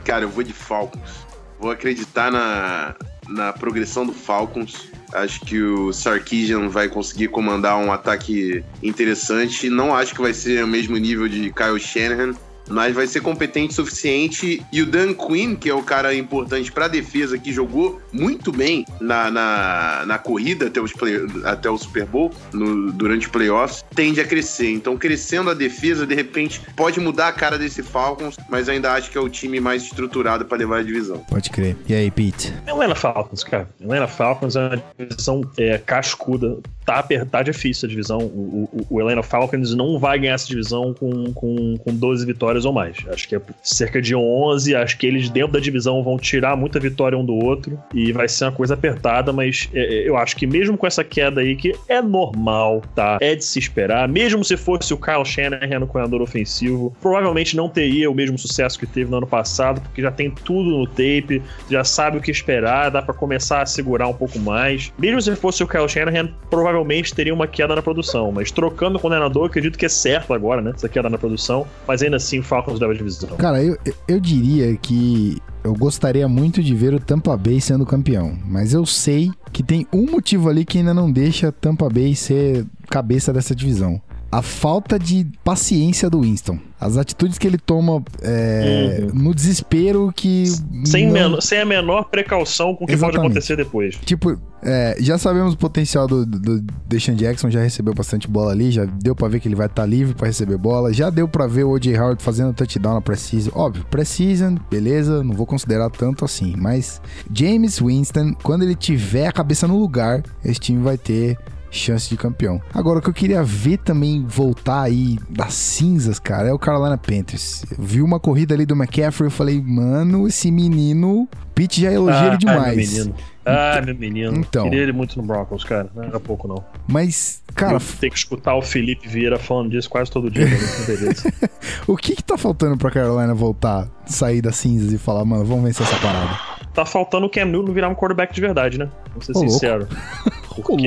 Cara, eu vou de Falcons. Vou acreditar na, na progressão do Falcons. Acho que o Sarkisian vai conseguir comandar um ataque interessante. Não acho que vai ser o mesmo nível de Kyle Shanahan, mas vai ser competente o suficiente. E o Dan Quinn, que é o cara importante para a defesa, que jogou muito bem na, na, na corrida até, os play, até o Super Bowl, no, durante os playoffs, tende a crescer. Então, crescendo a defesa, de repente, pode mudar a cara desse Falcons, mas ainda acho que é o time mais estruturado para levar a divisão. Pode crer. E aí, Pete? Atlanta Falcons, cara. Atlanta Falcons é uma divisão é, cascuda. Tá tá difícil a divisão. O, Atlanta Falcons não vai ganhar essa divisão com, com, com 12 vitórias ou mais. Acho que é cerca de 11. Acho que eles dentro da divisão vão tirar muita vitória um do outro e vai ser uma coisa apertada, mas é, é, eu acho que mesmo com essa queda aí, que é normal, tá? É de se esperar. Mesmo se fosse o Kyle Shanahan no coordenador ofensivo, provavelmente não teria o mesmo sucesso que teve no ano passado, porque já tem tudo no tape, já sabe o que esperar, dá para começar a segurar um pouco mais. Mesmo se fosse o Kyle Shanahan, provavelmente teria uma queda na produção, mas trocando o coordenador, acredito que é certo agora, né? Essa queda na produção, mas ainda assim Falcons leva a divisão. Cara, eu, eu diria que eu gostaria muito de ver o Tampa Bay sendo campeão, mas eu sei que tem um motivo ali que ainda não deixa Tampa Bay ser cabeça dessa divisão. A falta de paciência do Winston. As atitudes que ele toma é, uhum. no desespero que. Sem, não... sem a menor precaução com o que Exatamente. pode acontecer depois. Tipo, é, já sabemos o potencial do, do Deshaun Jackson, já recebeu bastante bola ali, já deu para ver que ele vai estar tá livre para receber bola, já deu para ver o O.J. Howard fazendo touchdown na Precision. Óbvio, Precision, beleza, não vou considerar tanto assim, mas James Winston, quando ele tiver a cabeça no lugar, esse time vai ter chance de campeão. Agora, o que eu queria ver também voltar aí das cinzas, cara, é o Carolina Panthers. Eu vi uma corrida ali do McCaffrey, eu falei, mano, esse menino, Pete já elogia ah, ele demais. Meu menino. Ah, meu menino. Então. Queria ele muito no Broncos, cara. Não era pouco, não. Mas, cara. Tem que escutar o Felipe Vieira falando disso quase todo dia, o que que tá faltando pra Carolina voltar, sair das cinzas e falar, mano, vamos vencer essa parada? Tá faltando o Cam Newton virar um quarterback de verdade, né? Vamos ser Ô, sincero. Porque.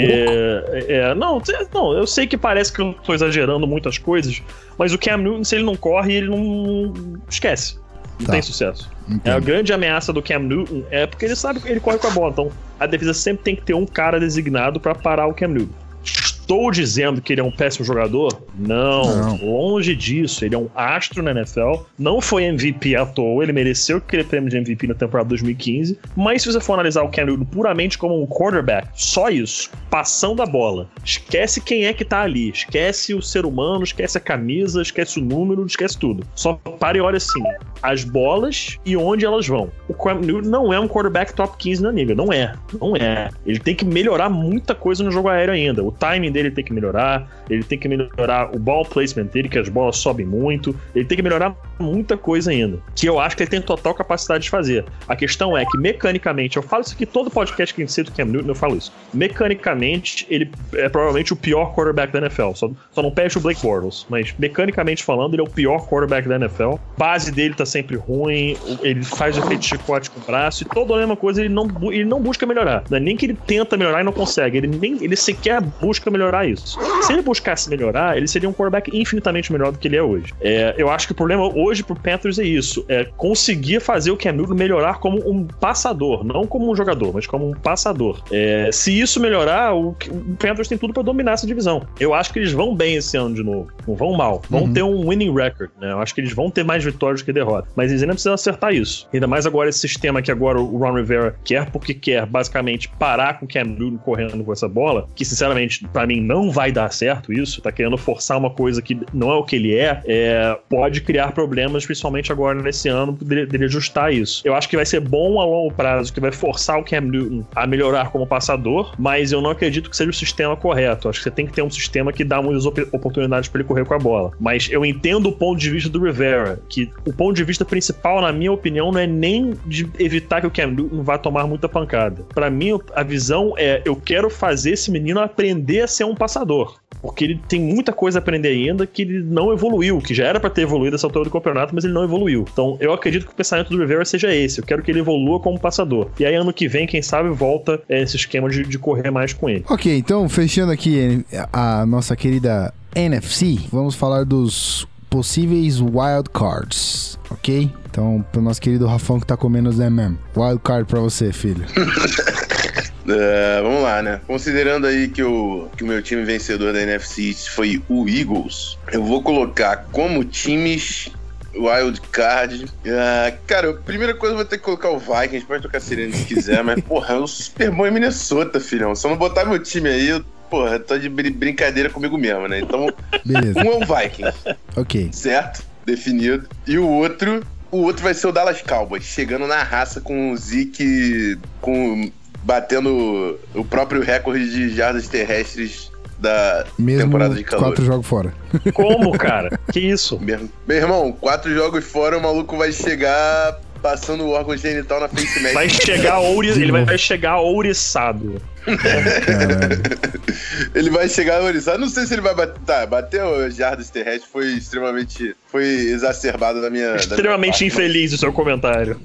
É, não, não, eu sei que parece que eu tô exagerando muitas coisas, mas o Cam Newton, se ele não corre, ele não. Esquece. Não tá. tem sucesso. É a grande ameaça do Cam Newton é porque ele sabe que ele corre com a bola. Então a defesa sempre tem que ter um cara designado para parar o Cam Newton estou dizendo que ele é um péssimo jogador? Não, não, longe disso. Ele é um astro na NFL. Não foi MVP à toa. Ele mereceu aquele prêmio de MVP na temporada 2015. Mas se você for analisar o Cam Newton puramente como um quarterback, só isso, passando a bola, esquece quem é que tá ali. Esquece o ser humano, esquece a camisa, esquece o número, esquece tudo. Só pare e olha assim: as bolas e onde elas vão. O Cam Newton não é um quarterback top 15 na liga. Não é. Não é. Ele tem que melhorar muita coisa no jogo aéreo ainda. O timing dele dele tem que melhorar, ele tem que melhorar o ball placement dele, que as bolas sobem muito, ele tem que melhorar muita coisa ainda, que eu acho que ele tem total capacidade de fazer. A questão é que, mecanicamente, eu falo isso aqui todo podcast que a gente cita o Cam Newton, eu falo isso. Mecanicamente, ele é provavelmente o pior quarterback da NFL. Só, só não perde o Blake Bortles, mas mecanicamente falando, ele é o pior quarterback da NFL. Base dele tá sempre ruim, ele faz efeito chicote com o braço, e toda a mesma coisa, ele não, ele não busca melhorar. É nem que ele tenta melhorar e não consegue, ele, nem, ele sequer busca melhorar isso. Se ele buscasse melhorar, ele seria um quarterback infinitamente melhor do que ele é hoje. É, eu acho que o problema hoje pro Panthers é isso, é conseguir fazer o Cam Newton melhorar como um passador, não como um jogador, mas como um passador. É, se isso melhorar, o, o Panthers tem tudo para dominar essa divisão. Eu acho que eles vão bem esse ano de novo, não vão mal, vão uhum. ter um winning record, né? Eu acho que eles vão ter mais vitórias do que derrotas, mas eles ainda precisam acertar isso. Ainda mais agora esse sistema que agora o Ron Rivera quer porque quer basicamente parar com o Cam Newton correndo com essa bola, que sinceramente para mim não vai dar certo isso, tá querendo forçar uma coisa que não é o que ele é, é pode criar problemas, principalmente agora nesse ano, dele, ajustar isso. Eu acho que vai ser bom a longo prazo, que vai forçar o Cam Newton a melhorar como passador, mas eu não acredito que seja o sistema correto. Acho que você tem que ter um sistema que dá muitas oportunidades para ele correr com a bola. Mas eu entendo o ponto de vista do Rivera, que o ponto de vista principal, na minha opinião, não é nem de evitar que o Cam Newton vá tomar muita pancada. Para mim, a visão é eu quero fazer esse menino aprender a ser um passador. Porque ele tem muita coisa a aprender ainda que ele não evoluiu, que já era para ter evoluído essa altura do campeonato, mas ele não evoluiu. Então eu acredito que o pensamento do Rivera seja esse. Eu quero que ele evolua como passador. E aí ano que vem, quem sabe, volta esse esquema de, de correr mais com ele. Ok, então fechando aqui a nossa querida NFC, vamos falar dos possíveis wild cards, ok? Então, pro nosso querido Rafão que tá comendo os MM. Wild card pra você, filho. Uh, vamos lá, né? Considerando aí que o, que o meu time vencedor da NFC foi o Eagles, eu vou colocar como times Wild Card. Uh, cara, primeira coisa eu vou ter que colocar o Vikings, pode tocar Sirene se quiser, mas porra, é o Super Bowl em Minnesota, filhão. Se eu não botar meu time aí, eu, porra, tô de br brincadeira comigo mesmo, né? Então, Beleza. um é o Vikings. ok. Certo? Definido. E o outro o outro vai ser o Dallas Cowboys, chegando na raça com o Zeke com batendo o próprio recorde de jardas terrestres da Mesmo temporada de calor. quatro jogos fora. Como, cara? que isso? Meu, meu irmão, quatro jogos fora, o maluco vai chegar passando o órgão genital na face médica. Vai chegar ouri... ele vai, vai chegar ouriçado. ele vai chegar ouriçado. Não sei se ele vai bater. Tá, bater o jardas terrestres foi extremamente. Foi exacerbado na minha. Extremamente minha infeliz o seu comentário.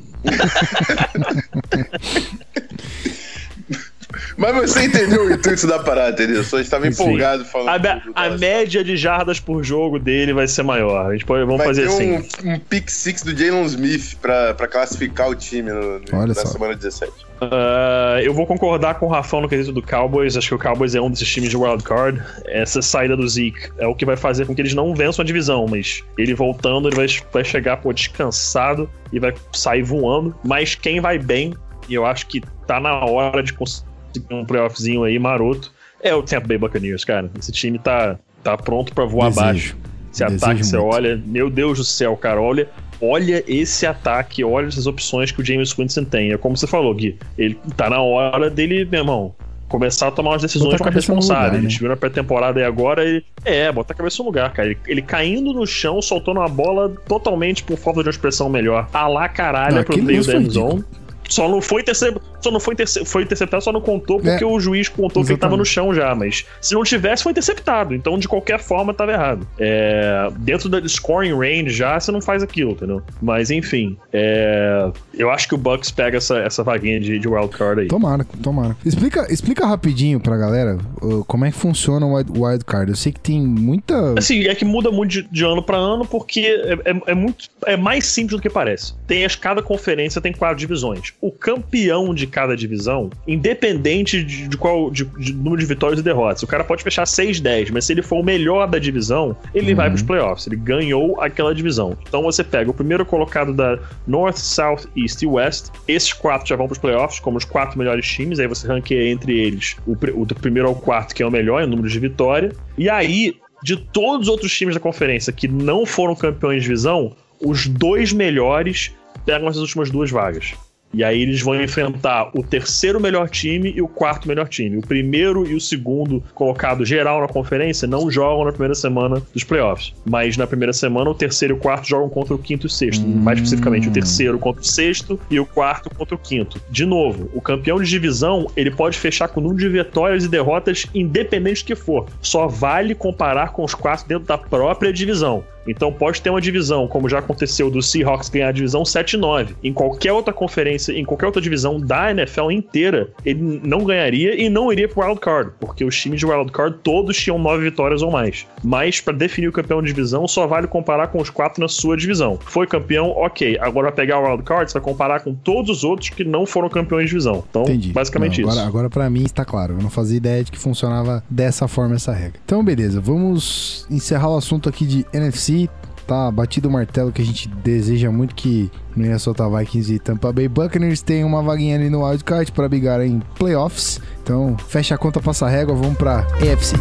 Mas você entendeu o intuito da parada, entendeu? Só estava empolgado falando. A, a média de jardas por jogo dele vai ser maior. A gente pode, vamos vai fazer assim. Um, um pick six do Jalen Smith pra, pra classificar o time no, Olha na só. semana 17. Uh, eu vou concordar com o Rafão no quesito do Cowboys. Acho que o Cowboys é um desses times de wild card. Essa saída do Zeke é o que vai fazer com que eles não vençam a divisão, mas ele voltando, ele vai, vai chegar pô, descansado e vai sair voando. Mas quem vai bem, e eu acho que tá na hora de conseguir um playoffzinho aí maroto, é o Tampa Bay Buccaneers, cara. Esse time tá, tá pronto para voar Desejo. abaixo. Esse Desejo ataque, muito. você olha, meu Deus do céu, cara, olha, olha esse ataque, olha essas opções que o James Winston tem. É como você falou, Gui, ele tá na hora dele, meu irmão, começar a tomar umas decisões mais responsáveis. Lugar, né? A gente viu na pré-temporada e agora ele. É, botar a cabeça no lugar, cara. Ele, ele, caindo no chão, soltando a bola totalmente por falta de uma expressão melhor. A lá caralho pro meio da endzone. Só não foi interceptado, só não foi, interce foi interceptado, só não contou porque é. o juiz contou Exatamente. que ele tava no chão já, mas se não tivesse, foi interceptado. Então, de qualquer forma, tava errado. É, dentro da scoring range já, você não faz aquilo, entendeu? Mas enfim, é, eu acho que o Bucks pega essa, essa vaguinha de, de wildcard aí. Tomara, tomara. Explica, explica rapidinho pra galera uh, como é que funciona o wildcard. Eu sei que tem muita. Assim, é que muda muito de, de ano pra ano porque é, é, é, muito. É mais simples do que parece. Tem as, cada conferência tem quatro divisões o campeão de cada divisão, independente de, de qual de, de, número de vitórias e derrotas. O cara pode fechar 6-10, mas se ele for o melhor da divisão, ele uhum. vai para os playoffs. Ele ganhou aquela divisão. Então você pega o primeiro colocado da North, South, East e West. Esses quatro já vão para os playoffs como os quatro melhores times. Aí você ranqueia entre eles o, o do primeiro ao quarto, que é o melhor em número de vitória. E aí, de todos os outros times da conferência que não foram campeões de divisão, os dois melhores pegam essas últimas duas vagas. E aí eles vão enfrentar o terceiro melhor time e o quarto melhor time. O primeiro e o segundo colocado geral na conferência não jogam na primeira semana dos playoffs. Mas na primeira semana, o terceiro e o quarto jogam contra o quinto e o sexto. Hum. Mais especificamente, o terceiro contra o sexto e o quarto contra o quinto. De novo, o campeão de divisão ele pode fechar com o número de vitórias e derrotas independente do que for. Só vale comparar com os quatro dentro da própria divisão. Então pode ter uma divisão, como já aconteceu do Seahawks ganhar a divisão 7-9. Em qualquer outra conferência, em qualquer outra divisão da NFL inteira, ele não ganharia e não iria pro wild card, porque os times de wild card todos tinham nove vitórias ou mais. Mas para definir o campeão de divisão, só vale comparar com os quatro na sua divisão. Foi campeão, ok. Agora pegar o wild card, você vai comparar com todos os outros que não foram campeões de divisão. Então, Entendi. basicamente não, agora, isso. Agora para mim está claro. Eu não fazia ideia de que funcionava dessa forma essa regra. Então, beleza. Vamos encerrar o assunto aqui de NFC tá batido o martelo que a gente deseja muito que Minnesota Vikings e Tampa Bay Buccaneers tenham uma vaguinha ali no wildcard para brigar em playoffs. Então, fecha a conta, passa a régua, vamos para AFC.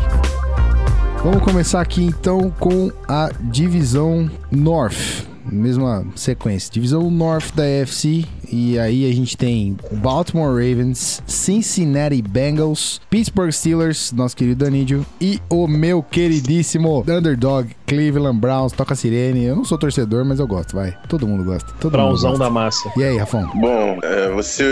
Vamos começar aqui então com a divisão North mesma sequência. Divisão North da AFC. E aí a gente tem Baltimore Ravens, Cincinnati Bengals, Pittsburgh Steelers, nosso querido Danídio, e o meu queridíssimo Underdog, Cleveland Browns. Toca a sirene. Eu não sou torcedor, mas eu gosto, vai. Todo mundo gosta. Todo Brownzão mundo gosta. da massa. E aí, Rafão? Bom, é, você,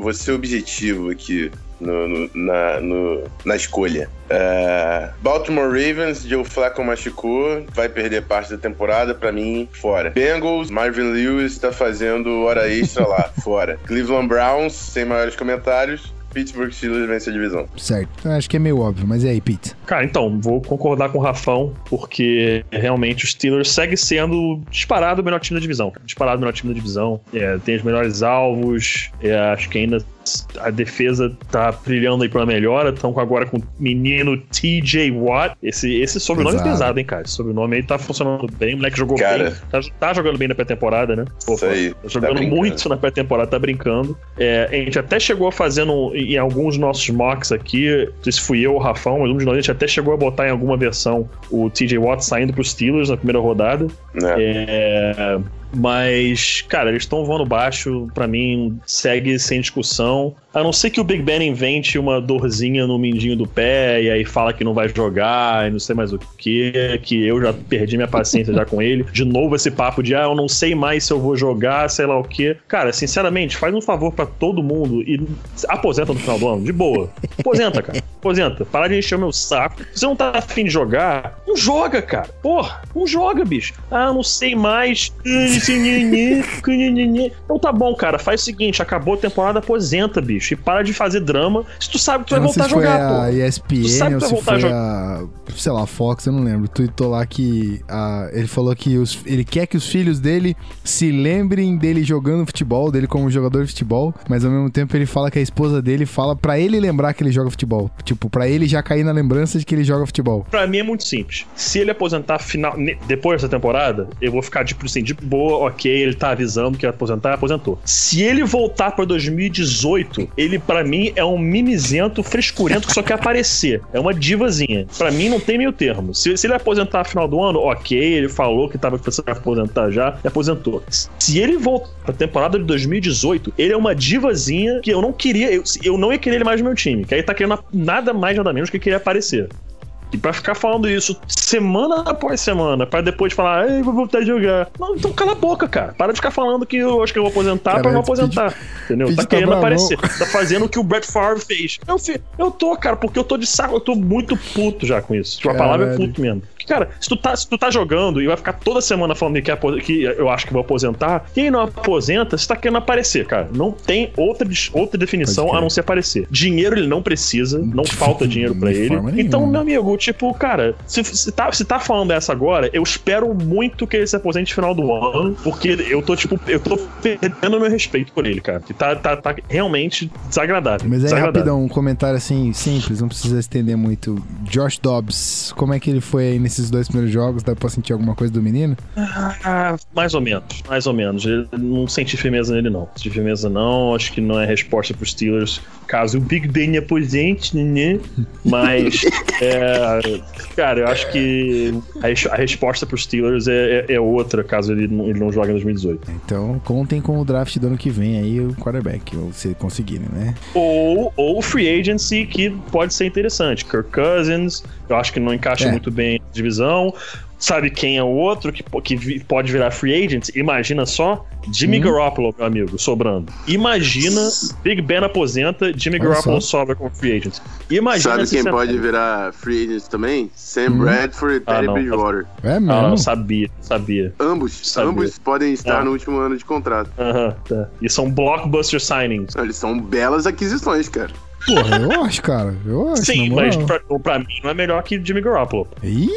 você objetivo aqui no, no, na, no, na escolha. Uh, Baltimore Ravens, Joe Flacco machucou, vai perder parte da temporada, para mim, fora. Bengals, Marvin Lewis tá fazendo hora extra lá, fora. Cleveland Browns, sem maiores comentários. Pittsburgh Steelers vence a divisão. Certo. Eu acho que é meio óbvio, mas e aí, Pete? Cara, então, vou concordar com o Rafão, porque realmente o Steelers segue sendo disparado o melhor time da divisão. Disparado o melhor time da divisão. É, tem os melhores alvos. É, acho que ainda a defesa tá brilhando aí pra melhora. Estão agora com o menino TJ Watt. Esse, esse sobrenome pesado. é pesado, hein, cara? Esse sobrenome aí tá funcionando bem. O moleque jogou cara, bem. Tá, tá, jogando bem na pré-temporada, né? Pô, isso aí, tá jogando tá muito na pré-temporada, tá brincando. É, a gente até chegou a fazendo em alguns nossos mocks aqui, não sei se fui eu ou o Rafão, mas um de nós a gente até chegou a botar em alguma versão o TJ Watt saindo pros Steelers na primeira rodada. É. É, mas, cara, eles estão voando baixo, para mim segue sem discussão. A não ser que o Big Ben invente uma dorzinha no mindinho do pé e aí fala que não vai jogar e não sei mais o que, que eu já perdi minha paciência já com ele. De novo esse papo de, ah, eu não sei mais se eu vou jogar, sei lá o que. Cara, sinceramente, faz um favor para todo mundo e aposenta no final do ano, de boa. Aposenta, cara. Aposenta. Para de encher o meu saco. Se você não tá afim de jogar, não joga, cara. Porra, não joga, bicho. Ah, não sei mais. Então tá bom, cara. Faz o seguinte: acabou a temporada, aposenta, bicho. E para de fazer drama. Se tu sabe que tu vai voltar a jogar, pô. A ESPN, tu sabe que tu vai voltar a jogar. Sei lá, Fox, eu não lembro. Tweetou lá que a, ele falou que os, ele quer que os filhos dele se lembrem dele jogando futebol, dele como jogador de futebol, mas ao mesmo tempo ele fala que a esposa dele fala para ele lembrar que ele joga futebol. Tipo, para ele já cair na lembrança de que ele joga futebol. Pra mim é muito simples. Se ele aposentar final, depois dessa temporada, eu vou ficar, tipo assim, de boa, ok, ele tá avisando que ia aposentar, aposentou. Se ele voltar pra 2018, ele para mim é um mimizento frescurento que só quer aparecer. É uma divazinha. Para mim não tem meio termo. Se, se ele aposentar no final do ano, ok, ele falou que tava pensando em aposentar já, e aposentou. Se ele voltar pra temporada de 2018, ele é uma divazinha que eu não queria, eu, eu não ia querer ele mais no meu time, que aí tá querendo nada mais, nada menos que querer aparecer. E pra ficar falando isso semana após semana, pra depois falar, ei, vou voltar a jogar. Não, então cala a boca, cara. Para de ficar falando que eu acho que eu vou aposentar cara, pra não aposentar. entendeu? Tá querendo tá aparecer. Tá fazendo o que o Brett Favre fez. Eu, eu tô, cara, porque eu tô de saco, eu tô muito puto já com isso. Tipo, a palavra é puto mesmo. Cara, se tu, tá, se tu tá jogando e vai ficar toda semana falando que, que eu acho que vou aposentar, quem não aposenta, você tá querendo aparecer, cara. Não tem outra, outra definição a não ser aparecer. Dinheiro ele não precisa, não falta dinheiro para ele. Então, meu amigo, tipo, cara, se, se, tá, se tá falando dessa agora, eu espero muito que ele se aposente no final do ano, porque eu tô, tipo, eu tô perdendo meu respeito por ele, cara. Que tá, tá, tá realmente desagradável. Mas aí, rapidão, um comentário assim, simples, não precisa estender muito. Josh Dobbs, como é que ele foi aí nesse esses dois primeiros jogos, dá pra sentir alguma coisa do menino? Ah, mais ou menos, mais ou menos. Eu não senti firmeza nele, não. Senti firmeza, não. Acho que não é resposta pros Steelers. Caso o Big Ben aposente, né? Mas, é, cara, eu acho que a, a resposta pros Steelers é, é, é, outra, caso ele não, ele não jogue em 2018. Então, contem com o draft do ano que vem aí, o quarterback, ou se conseguirem, né? Ou, ou free agency, que pode ser interessante. Kirk Cousins, eu acho que não encaixa é. muito bem divisão. Sabe quem é o outro que, que pode virar free agent? Imagina só, Jimmy hum. Garoppolo, meu amigo, sobrando. Imagina, Big Ben aposenta, Jimmy Olha Garoppolo só. sobra como free agent. Imagina Sabe quem pode virar free agent também? Sam hum. Bradford e ah, Teddy Bridgewater. É mesmo? Ah, não, sabia, sabia. Ambos, sabia. ambos podem estar ah. no último ano de contrato. Aham, uh -huh, tá. E são blockbuster signings. Eles são belas aquisições, cara. Porra, eu acho, cara. Eu acho. Sim, mas pra, pra, mim não é melhor que Jimmy Garoppolo. Ih,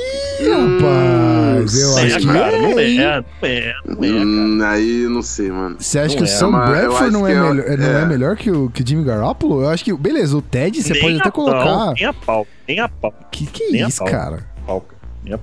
rapaz, eu Sim, acho que cara, é. Não é, não é, não é, hum, Aí não sei, mano. Você acha não que é. o Sam Bradford não, é, melhor, não é. melhor que o que Jimmy Garoppolo? Eu acho que, beleza, o Ted você pode até colocar. Nem a pau, nem a pau. Que que é isso, cara? Pau,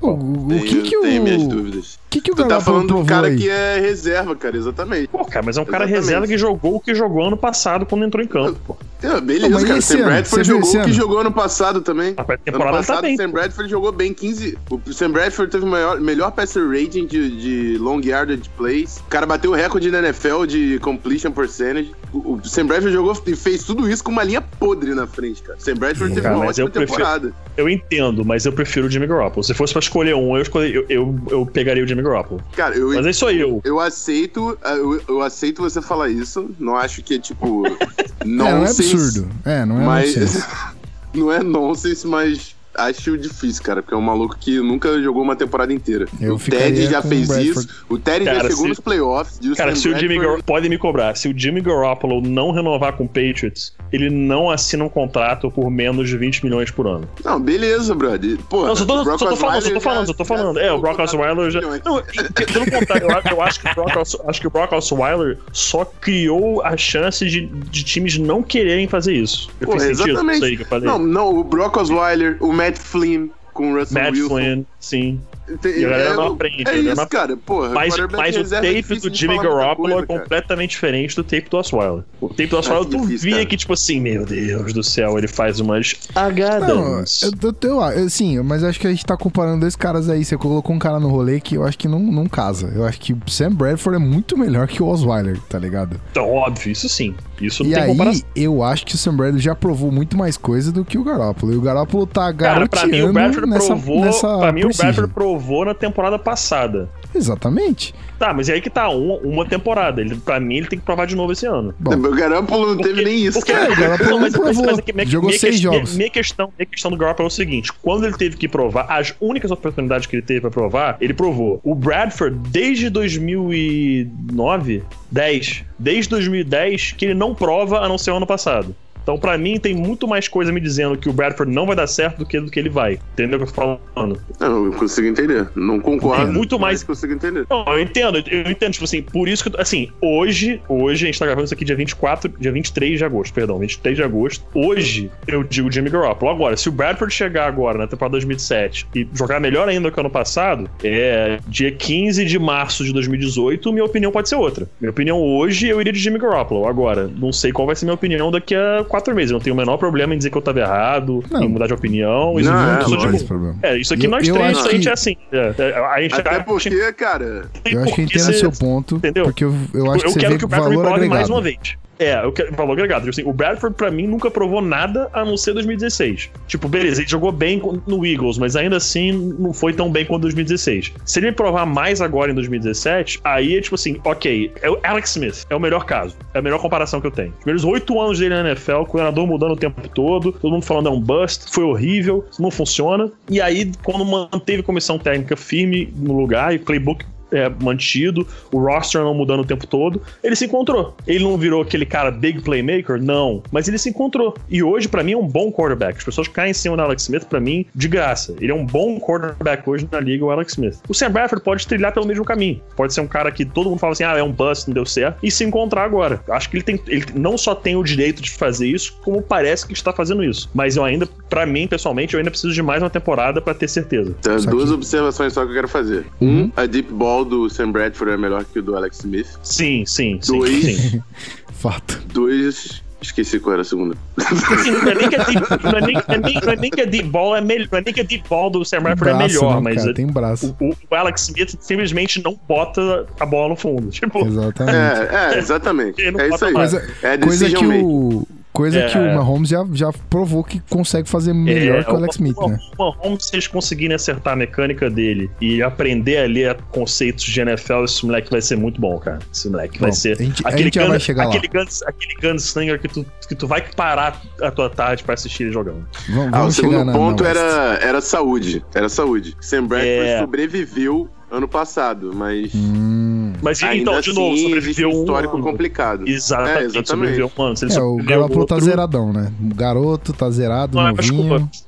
o, o, o que que o... Tenho minhas dúvidas que, que o tu tá falando do cara aí? que é reserva, cara, exatamente. Pô, cara, mas é um cara exatamente. reserva que jogou o que jogou ano passado quando entrou em campo, pô. É, beleza, Não, cara. Sam Bradford jogou o que jogou ano passado também. A ano tá passado, tá bem, Sam Bradford jogou bem 15. O Sam Bradford teve o maior, melhor passer rating de, de long yardage plays. O cara bateu o recorde na NFL de completion percentage. O, o Sam Bradford jogou e fez tudo isso com uma linha podre na frente, cara. Sam Bradford teve cara, uma ótima eu prefiro, temporada. Eu entendo, mas eu prefiro o Jimmy Garoppolo. Se fosse pra escolher um, eu, escolher, eu, eu, eu pegaria o Jimmy Garoppolo. Cara, eu, mas é isso aí, eu. Eu aceito, eu, eu aceito você falar isso. Não acho que é tipo. não, é, não é absurdo. É, não é mas, Não é nonsense, mas acho difícil, cara, porque é um maluco que nunca jogou uma temporada inteira. Eu o Ted já fez o isso. O Ted cara, já chegou se... nos playoffs. Cara, se o Jimmy Gar... pode me cobrar, se o Jimmy Garoppolo não renovar com o Patriots, ele não assina um contrato por menos de 20 milhões por ano. Não, beleza, brother. Pô, não, só tô, só tô falando, só tô falando, só tô falando. É, o Brock Osweiler já. Não, pelo contrário, eu, acho que o Brock, acho que o Brock Osweiler só criou a chance de, de times não quererem fazer isso. Eu Pô, exatamente. Isso aí que eu falei. Não, não, o Brock Osweiler, o Matt Flynn com o Russell Matt Wilson. Flynn, sim. E a galera é, não aprende. É isso, cara. Porra, mas mas o tape do Jimmy Garoppolo coisa, é completamente diferente do tape do Osweiler. O tape do Osweiler, tu difícil, via cara. que, tipo assim, meu Deus do céu, ele faz umas agadas. eu, eu, eu, sim, mas acho que a gente tá comparando dois caras aí. Você colocou um cara no rolê que eu acho que não, não casa. Eu acho que o Sam Bradford é muito melhor que o Osweiler, tá ligado? Então, óbvio, isso sim. Isso não e tem aí, comparação. eu acho que o Sam Bradford já provou muito mais coisa do que o Garoppolo. E o Garoppolo tá garoteando Cara, pra mim o Bradford nessa, provou, nessa pra mim o Bradford provou na temporada passada. Exatamente. Tá, mas aí que tá, uma, uma temporada. Ele, pra mim, ele tem que provar de novo esse ano. Bom, o Garoppolo não teve nem isso. Porque, é, o Garoppolo não provou. Mas, mas, mas, Jogou minha seis que, jogos. Minha, minha, questão, minha questão do Garoppolo é o seguinte. Quando ele teve que provar, as únicas oportunidades que ele teve pra provar, ele provou. O Bradford, desde 2009, 10, desde 2010, que ele não prova a não ser o ano passado. Então, para mim, tem muito mais coisa me dizendo que o Bradford não vai dar certo do que do que ele vai. Entendeu o que eu tô falando? Não, eu consigo entender. Não concordo. Tem muito mais. Mas consigo entender. Não, eu entendo. Eu entendo, tipo assim, por isso que, assim, hoje, hoje, a gente tá gravando isso aqui dia 24, dia 23 de agosto, perdão, 23 de agosto. Hoje, eu digo Jimmy Garoppolo. Agora, se o Bradford chegar agora na temporada 2007 e jogar melhor ainda que ano passado, é dia 15 de março de 2018, minha opinião pode ser outra. Minha opinião hoje, eu iria de Jimmy Garoppolo. Agora, não sei qual vai ser minha opinião daqui a quatro meses. Eu não tenho o menor problema em dizer que eu tava errado, não. em mudar de opinião. Isso, não, é, isso, tipo, é, isso aqui eu, nós eu três, a gente é assim. É, é, a gente Até porque, cara. Eu acho que entendo o seu ponto. Entendeu? Porque eu, eu acho eu que você quero vê que o valor agregado. mais uma vez. É, eu quero valor agregado. Tipo assim, o Bradford, pra mim, nunca provou nada a não ser 2016. Tipo, beleza, ele jogou bem no Eagles, mas ainda assim não foi tão bem quanto 2016. Se ele me provar mais agora em 2017, aí é tipo assim, ok, é o Alex Smith, é o melhor caso. É a melhor comparação que eu tenho. Os primeiros oito anos dele na NFL, o coordenador mudando o tempo todo, todo mundo falando é um bust, foi horrível, não funciona. E aí, quando manteve comissão técnica firme no lugar e playbook é, mantido, o roster não mudando o tempo todo, ele se encontrou. Ele não virou aquele cara big playmaker? Não. Mas ele se encontrou. E hoje, para mim, é um bom quarterback. As pessoas caem em cima do Alex Smith, para mim, de graça. Ele é um bom quarterback hoje na liga, o Alex Smith. O Sam Bradford pode trilhar pelo mesmo caminho. Pode ser um cara que todo mundo fala assim, ah, é um bust, não deu certo, e se encontrar agora. Acho que ele tem, ele não só tem o direito de fazer isso, como parece que está fazendo isso. Mas eu ainda para mim, pessoalmente, eu ainda preciso de mais uma temporada para ter certeza. Então, duas observações só que eu quero fazer. Uhum. Um, a deep ball do Sam Bradford é melhor que o do Alex Smith. Sim, sim, Dois, sim. sim. Fato. Dois, Esqueci qual era a segunda. Assim, não, é nem que a deep, não, é nem, não, é nem, não é nem que a deep ball é melhor. Não é nem que a deep ball do Sam Bradford é melhor, não, mas. Cara, tem braço. O, o, Alex Smith simplesmente não bota a bola no fundo. Tipo, exatamente. É, é exatamente. É isso aí. Coisa, é coisa que o, Coisa é, que o Mahomes já, já provou que consegue fazer melhor é, que o Alex Smith, né? O Mahomes, se eles conseguirem acertar a mecânica dele e aprender a ler conceitos de NFL, esse moleque vai ser muito bom, cara. Esse moleque bom, vai ser. A gente, aquele a gente gun, vai chegar aquele lá. Guns, aquele gunslinger que tu, que tu vai parar a tua tarde pra assistir ele jogando. Vamos, vamos ah, o segundo ponto na era, era saúde. Era saúde. Sam Bradford é... sobreviveu ano passado, mas. Hum. Mas então, de novo, assim, sobreviveu um histórico complicado. Exatamente, é, exatamente. sobreviveu um ano. Se ele é, o Garoppolo tá zeradão, né? O garoto tá zerado, Não, novinho. Mas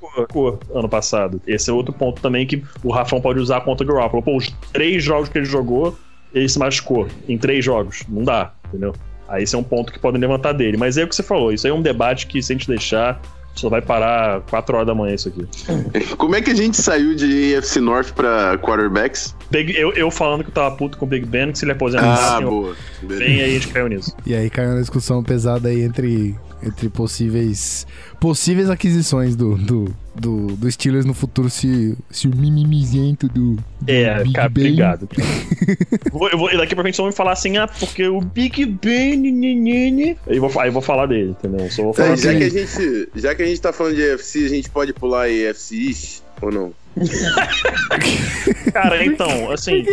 ano passado. Esse é outro ponto também que o Rafão pode usar contra o Garoppolo. Pô, os três jogos que ele jogou, ele se machucou. Em três jogos. Não dá, entendeu? Aí esse é um ponto que podem levantar dele. Mas é o que você falou, isso aí é um debate que se a gente deixar só vai parar 4 horas da manhã isso aqui. Como é que a gente saiu de AFC North pra quarterbacks? Big, eu, eu falando que eu tava puto com o Big Ben, que se ele aposentar, ah, boa. Bem aí a gente caiu nisso. E aí caiu uma discussão pesada aí entre, entre possíveis possíveis aquisições do, do, do, do Steelers no futuro se, se o mimimizento do, do É, Big cara, ben... obrigado. vou, eu vou, daqui pra frente só vou falar assim, ah, porque o Big Ben. Aí vou, aí vou falar dele, entendeu? Só vou falar é, já, que a gente, já que a gente tá falando de AFC, a gente pode pular a AFC ou não? Cara, então, assim,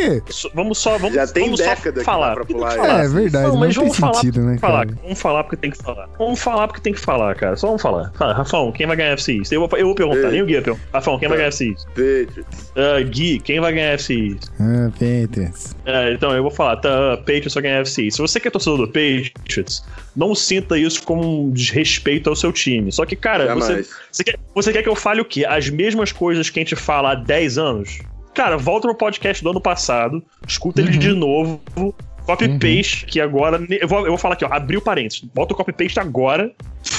vamos só, vamos, Já tem vamos década só falar. Pra pular, falar é, é verdade, não, mas não vamos falar, sentido, né, falar, Vamos falar porque tem que falar. Vamos falar porque tem que falar, cara. Só vamos falar. Fala, Rafão, quem vai ganhar FC East? Eu vou, eu vou perguntar, nem o Gui vai Rafão, quem vai ganhar FC East? Patriots. Uh, Gui, quem vai ganhar FC East? Ah, Patriots. Uh, então, eu vou falar, tá, Patriots vai ganhar FC East. Se você que é torcedor do Patriots, não sinta isso como um desrespeito ao seu time. Só que, cara, você, você, quer, você quer que eu fale o quê? As mesmas coisas que a gente fala há 10 anos? Cara, volta no podcast do ano passado, escuta uhum. ele de novo, copy-paste, uhum. que agora. Eu vou, eu vou falar aqui, ó, abriu parênteses. Bota o copy-paste agora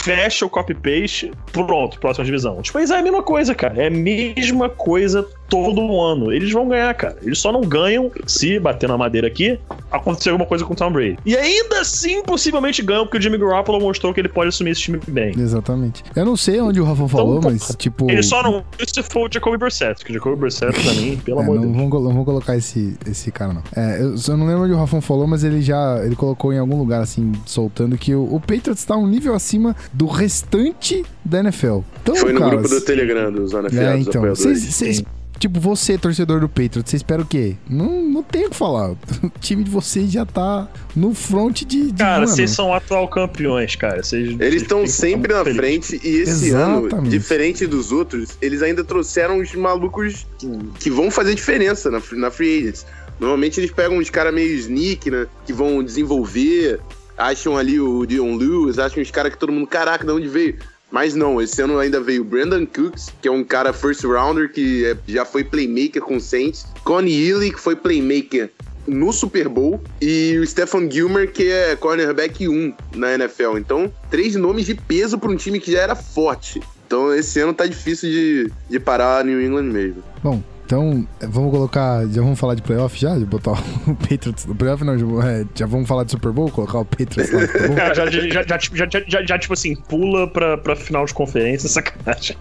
fecha o copy-paste, pronto, próxima divisão. Tipo, mas é a mesma coisa, cara. É a mesma coisa todo ano. Eles vão ganhar, cara. Eles só não ganham se bater na madeira aqui, acontecer alguma coisa com o Tom Brady. E ainda assim, possivelmente ganham, porque o Jimmy Garoppolo mostrou que ele pode assumir esse time bem. Exatamente. Eu não sei onde o Rafa falou, então, mas tipo. Ele só não. Se for o Jacoby Brissett, porque o Jacoby Brissett, pra mim, pelo é, amor de Deus. Não vamos colocar esse, esse cara, não. É, eu, eu, não lembro onde o Rafa falou, mas ele já. Ele colocou em algum lugar, assim, soltando que o, o Patriots tá um nível acima do restante da NFL. Então, Foi no grupo do Telegram dos NFL, é, então, cês, cês, Tipo, você, torcedor do Patriots, você espera o quê? Não, não tem o que falar. O time de vocês já tá no front de. de cara, vocês são atual campeões, cara. Cês, eles estão sempre na feliz. frente e esse Exatamente. ano, diferente dos outros, eles ainda trouxeram os malucos que, que vão fazer diferença na, na Free Agents. Normalmente eles pegam uns caras meio sneak, né? Que vão desenvolver acham ali o Dion Lewis, acham os caras que todo mundo, caraca, de onde veio? Mas não, esse ano ainda veio Brandon Cooks, que é um cara first rounder que é, já foi playmaker com Saints, Connie Ely, que foi playmaker no Super Bowl, e o Stephen Gilmer, que é cornerback 1 na NFL. Então, três nomes de peso para um time que já era forte. Então, esse ano tá difícil de, de parar New England mesmo. Bom, então, vamos colocar. Já vamos falar de playoff já? De botar o Patriots no playoff? Não, já, é, já vamos falar de Super Bowl? Colocar o Patriots lá no Super Bowl? já, já, já, tipo, já, já, já, tipo assim, pula pra, pra final de conferência, sacanagem.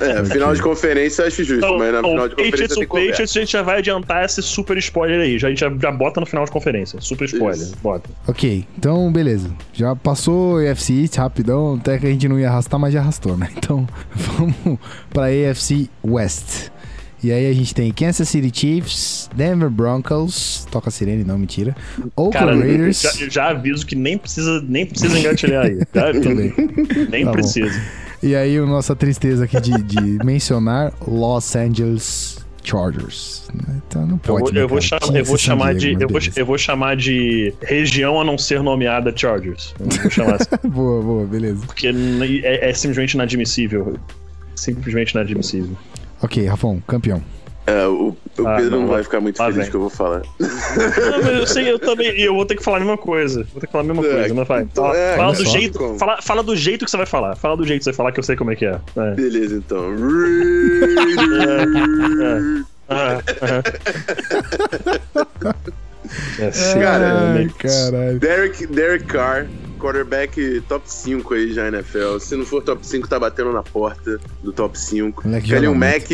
É, final de conferência eu acho justo, então, mas na final de conferência. Patriots, o Patriots a gente já vai adiantar esse super spoiler aí. Já, a gente já, já bota no final de conferência. Super spoiler. Isso. Bota. Ok, então beleza. Já passou o AFC East rapidão, até que a gente não ia arrastar, mas já arrastou, né? Então vamos pra AFC West. E aí a gente tem Kansas City Chiefs, Denver Broncos, toca a sirene, não, mentira. Oakland Cara, Raiders. Já, já, aviso que nem precisa, nem precisa engatilhar aí. Já Nem tá precisa. E aí, a nossa tristeza aqui de, de mencionar Los Angeles Chargers. Então não pode. Eu vou, né, eu vou, eu vou chamar Diego, de. Eu vou, eu vou, chamar de região a não ser nomeada Chargers. Eu vou chamar assim. boa, boa, beleza. Porque é, é simplesmente inadmissível. Simplesmente inadmissível. Ok, Rafão, campeão. É, o, o Ah, Pedro não, não, vai ficar muito feliz vem. que eu vou falar. Não, mas eu sei, eu também. E eu vou ter que falar a mesma coisa. Vou ter que falar a mesma É, coisa, mas vai. então, Fala, é, fala do só. jeito. Como? Fala, fala do jeito que você vai falar. Fala do jeito que você vai falar que eu sei como é que é. É. Beleza, então. Ah, ah. Cara, Ai. Derek, Derek Carr, quarterback top 5 aí já na NFL. Se não for top 5, tá batendo na porta do top 5. Moleque Kalil joga Mack,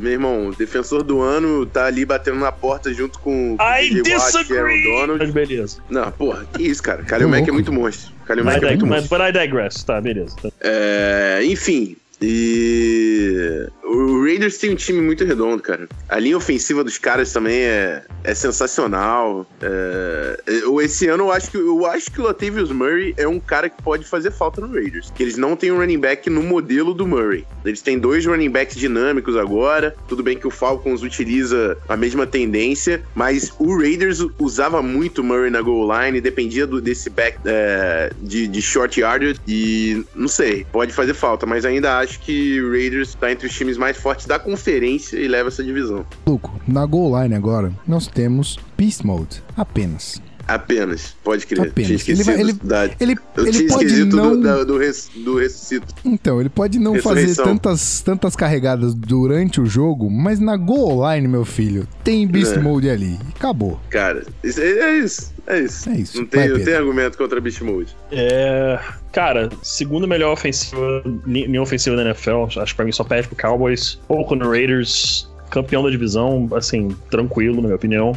meu irmão, defensor do ano, tá ali batendo na porta junto com o I Watt, disagree! Aaron Donald. Mas beleza. Não, porra, que isso, cara. Kalil Ô, Mack é muito monstro. Kalil Mas, Mack é muito mas, monstro. but I digress. Tá, beleza. Tá. É, enfim, e o Raiders tem um time muito redondo, cara. A linha ofensiva dos caras também é, é sensacional. É, eu- esse ano eu acho que eu acho que o Latavius Murray é um cara que pode fazer falta no Raiders. Que eles não têm um running back no modelo do Murray. Eles têm dois running backs dinâmicos agora. Tudo bem que o Falcons utiliza a mesma tendência, mas o Raiders usava muito Murray na goal line, dependia do, desse back é, de, de short yardage e não sei, pode fazer falta, mas ainda acho que o Raiders tá entre os times mais fortes da conferência e leva essa divisão. Luco, na goal line agora, nós temos Beast Mode. Apenas. Apenas, pode crer. Apenas. Ele vai- ele- da- Ele, Eu ele tinha pode não. do, do, res- do ressuscito. Então, ele pode não fazer tantas, tantas carregadas durante o jogo, mas na goal line, meu filho, tem Beast É. Mode ali. Acabou. Cara, é, isso. É isso. É isso. Não tem, Vai, não tem argumento contra Beast Mode. É. Cara, segunda melhor ofensiva, li- linha ofensiva da NFL. Acho que pra mim só perde pro Cowboys. Oakland Raiders, campeão da divisão, assim, tranquilo, na minha opinião.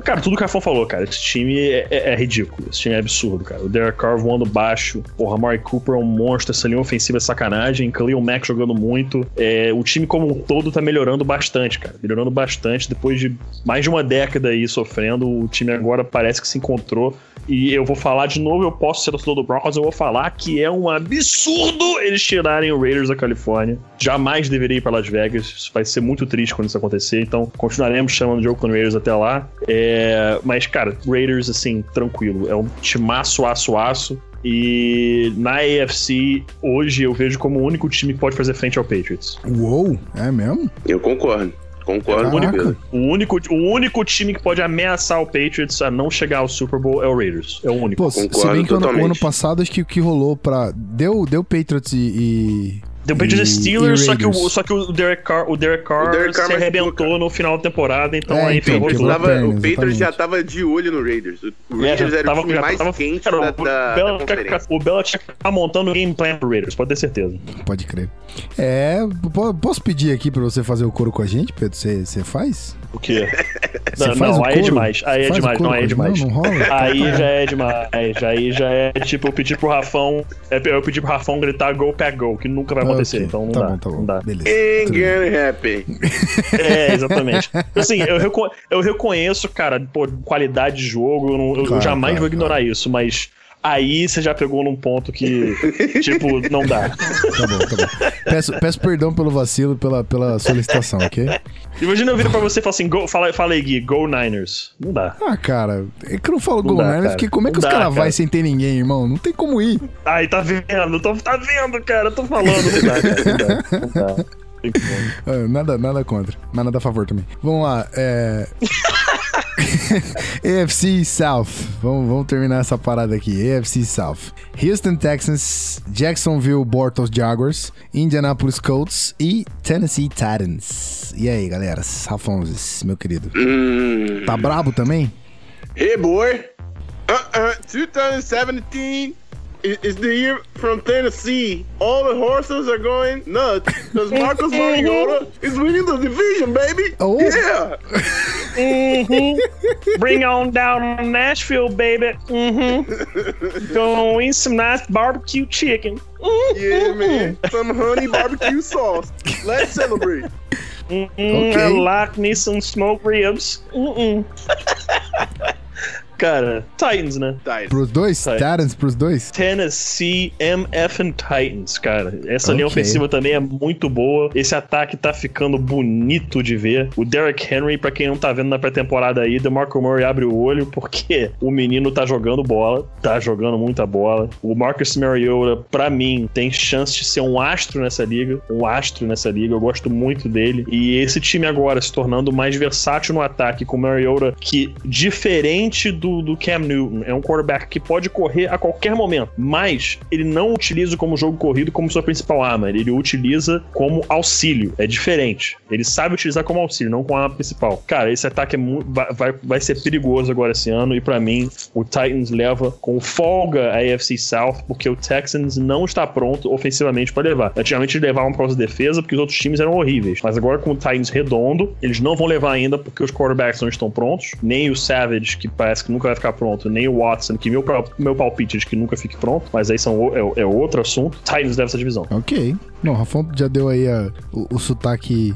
Cara, tudo que o Rafão falou, cara. Esse time é, é- é ridículo. Esse time é absurdo, cara. O Derek Carr voando baixo. Porra, Mari Cooper é um monstro. Essa linha ofensiva é sacanagem. Khalil Mack jogando muito. É, o time como um todo tá melhorando bastante, cara. Melhorando bastante. Depois de mais de uma década aí sofrendo, o time agora parece que se encontrou. E eu vou falar de novo, eu posso ser torcedor do Broncos, eu vou falar que é um absurdo eles tirarem o Raiders da Califórnia. Jamais deveria ir para Las Vegas. Isso vai ser muito triste quando isso acontecer. Então, continuaremos chamando de Oakland Raiders até lá. É, mas, cara, Raiders, assim, tranquilo. É um timaço, aço, aço. E na AFC, hoje eu vejo como o único time que pode fazer frente ao Patriots. Uou, é mesmo? Eu concordo. Concordo com o único, o único time que pode ameaçar o Patriots a não chegar ao Super Bowl é o Raiders. É o único. Pô, se Concordo bem que o ano, ano passado, acho que o que rolou pra. Deu, deu Patriots e. e- Deu Patriots e- Steelers, e só que, o, só que o Derek Carr, o Derek Carr, O Derek Carr se arrebentou cara. no final da temporada, então É, aí então, ferrou tudo. Tava, o Patriots já tava de olho no Raiders. O É, Raiders já era tava- o time mais tava- quente cara, da, o da, da Belichick- conferência. O Belichick tá montando o game plan pro Raiders, pode ter certeza. Pode crer. É, po- posso pedir aqui pra você fazer o coro com a gente, Pedro? Você você faz? O quê? Não, não o aí é demais. Aí é Faz demais, não, aí é demais. Não, não rola? Aí já é demais. Aí já é tipo eu pedir pro Rafão. É eu pedir pro Rafão gritar go pack go, que nunca vai acontecer. Ok, Então não tá dá. bom, tá bom. Não dá. Beleza. Happen. É, exatamente. Assim, eu, reco- eu reconheço, cara, pô, qualidade de jogo, eu, não- eu Claro, jamais claro, vou ignorar isso, mas aí você já pegou num ponto que, tipo, não dá. Tá bom, tá bom. Peço, peço perdão pelo vacilo, pela, pela solicitação, ok? Imagina eu vir pra você e falar assim, go, fala, fala aí, Gui, go Niners. Não dá. Ah, cara, é que eu não falo Não Gol dá, Niners, cara. porque como é que Não os caras cara. vão sem ter ninguém, irmão? Não tem como ir. Ai, tá vendo? Tô, tá vendo, cara? Eu tô falando, não dá, cara. Não dá. Não dá. Ah, nada, nada contra, mas nada a favor também. Vamos lá, é. AFC South. Vamos, vamos terminar essa parada aqui. AFC South. Houston Texans, Jacksonville Bortles Jaguars, Indianapolis Colts e Tennessee Titans. E aí, galera? Rafonses, meu querido. Hum. Tá brabo também? Hey, boy. Uh-uh. 2017 i- is the year from Tennessee. All the horses are going nuts because Marcus Mariota mm-hmm. is winning the division, baby. Oh. Mm-hmm. Yeah. Bring on down Nashville, baby. Mm-hmm. Gonna eat some nice barbecue chicken. Yeah, man. Mm-hmm. Some honey barbecue sauce. Let's celebrate. Mm-mm, Okay. I like me some smoked ribs. Mm-mm. Cara, Titans, né? Titans. Pros dois? Titans, Titans pros dois? Tennessee MF and Titans, cara. Essa okay. linha ofensiva também é muito boa. Esse ataque tá ficando bonito de ver. O Derrick Henry, pra quem não tá vendo na pré-temporada aí, DeMarco Murray abre o olho porque o menino tá jogando bola, tá jogando muita bola. O Marcus Mariota, pra mim, tem chance de ser um astro nessa liga, um astro nessa liga. Eu gosto muito dele. E esse time agora se tornando mais versátil no ataque, com o Mariota, que diferente do, do Cam Newton, é um quarterback que pode correr a qualquer momento, mas ele não utiliza como jogo corrido como sua principal arma, ele utiliza como auxílio. É diferente. Ele sabe utilizar como auxílio, não como arma principal. Cara, esse ataque é vai, vai, ser perigoso agora esse ano, e para mim, o Titans leva com folga a AFC South, porque o Texans não está pronto ofensivamente para levar. Antigamente eles levavam para defesa porque os outros times eram horríveis, mas agora com o Titans redondo, eles não vão levar ainda porque os quarterbacks não estão prontos, nem o Savage, que parece que nunca vai ficar pronto, nem o Watson, que meu, meu palpite é de que nunca fique pronto, mas aí são, é, é outro assunto. Titans deve essa divisão. Ok. Não, o Rafão já deu aí a, o, o sotaque.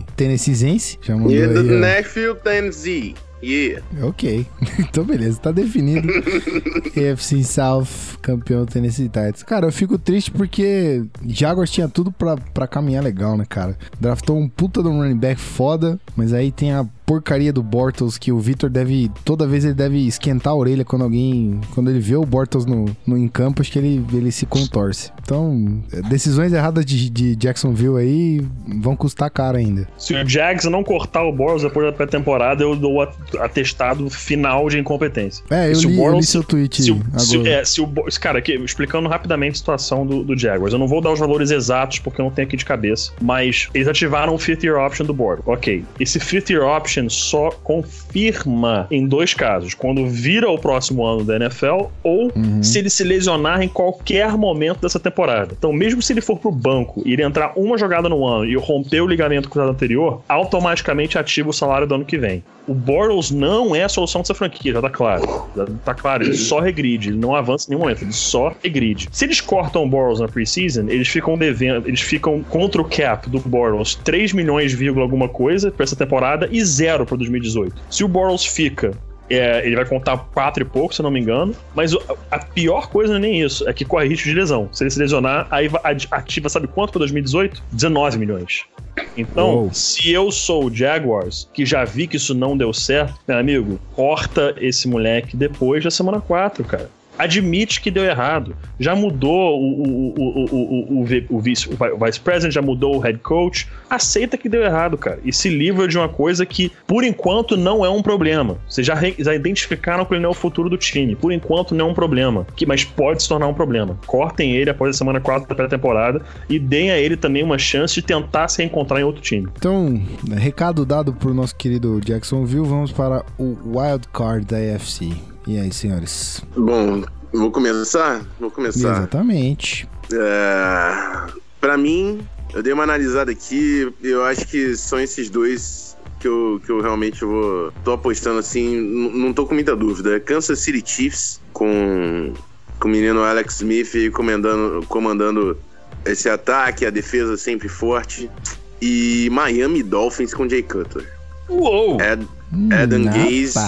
Já mandou yeah, aí. The a... Tennessee. Yeah. Ok. então, beleza, tá definido. AFC South, campeão Tennessee Titans. Cara, eu fico triste porque Jaguars tinha tudo pra, pra caminhar legal, né, cara? Draftou um puta de um running back foda, mas aí tem a porcaria do Bortles que o Victor deve. Toda vez ele deve esquentar a orelha quando alguém. Quando ele vê o Bortles no, no em campo, acho que ele, ele se contorce. Então, decisões erradas de, de Jacksonville aí vão custar caro ainda. Se o Jags não cortar o Bortles depois da pré-temporada, eu dou atestado final de incompetência. É, eu, se li, o Bortles, li seu tweet se, agora. Se, é, se o, cara, aqui, explicando rapidamente a situação do, do Jaguars, eu não vou dar os valores exatos porque eu não tenho aqui de cabeça, mas eles ativaram o fifth year option do board. Ok. Esse fifth year option só confirma em dois casos: quando vira o próximo ano da NFL ou uhum. se ele se lesionar em qualquer momento dessa temporada. Então, mesmo se ele for pro banco e ele entrar uma jogada no ano e romper o ligamento cruzado anterior, automaticamente ativa o salário do ano que vem. O Bortles não é a solução dessa franquia, já tá claro. Já tá claro, ele só regride, ele não avança em nenhum momento, ele só regride. Se eles cortam o Bortles na preseason, eles ficam devendo, eles ficam contra o cap do Bortles 3 milhões, alguma coisa pra essa temporada e zero zero para 2018. Se o Bortles fica é, ele vai contar quatro e pouco, se eu não me engano. Mas a pior coisa não é nem isso, é que corre risco de lesão. Se ele se lesionar, aí ativa, sabe quanto para 2018? 19 milhões. Então, Uou. se eu sou o Jaguars, que já vi que isso não deu certo, meu amigo, corta esse moleque depois da semana 4, cara admite que deu errado. Já mudou o, o, o, o, o, vice, o vice president, já mudou o head coach. Aceita que deu errado, cara. E se livra de uma coisa que, por enquanto, não é um problema. Vocês já, já identificaram que ele não é o futuro do time. Por enquanto, não é um problema. Que, mas pode se tornar um problema. Cortem ele após a semana 4 da pré-temporada e deem a ele também uma chance de tentar se reencontrar em outro time. Então, recado dado pro nosso querido Jacksonville, vamos para o wild card da AFC. E aí, senhores? Bom, vou começar? Vou começar. Exatamente. É, para mim, eu dei uma analisada aqui, eu acho que são esses dois que eu, que eu realmente vou. tô apostando assim, não tô com muita dúvida. Kansas City Chiefs com, com o menino Alex Smith comandando, comandando esse ataque, a defesa sempre forte. E Miami Dolphins com Jay Cutler. Uou! É, Adam Gaze.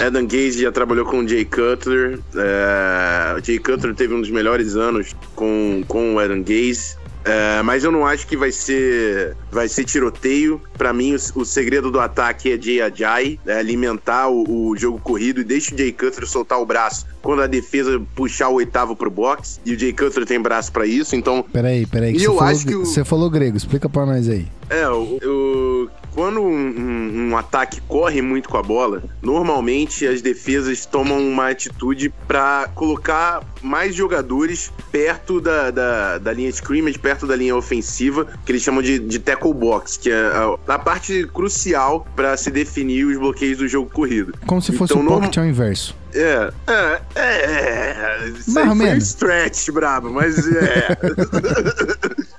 Adam Gaze já trabalhou com o Jay Cutler. É, o Jay Cutler teve um dos melhores anos com, com o Adam Gaze. É, mas eu não acho que vai ser vai ser tiroteio. Para mim, o, o, segredo do ataque é Jay Ajay, é alimentar o, o, jogo corrido e deixa o Jay Cutler soltar o braço quando a defesa puxar o oitavo pro box. E o Jay Cutler tem braço para isso, então. Peraí, peraí. E eu falou, acho que o... você falou grego, explica para nós aí. É, o, o quando um, um, um, ataque corre muito com a bola, normalmente as defesas tomam uma atitude para colocar mais jogadores perto da, da, da, linha scrimmage, perto da linha ofensiva, que eles chamam de, de tackle box, que é a, a parte crucial para se definir os bloqueios do jogo corrido. Como se fosse então, o pocket norm... ao inverso. É, é, é. é. Isso Mais ou menos. stretch, brabo, mas é.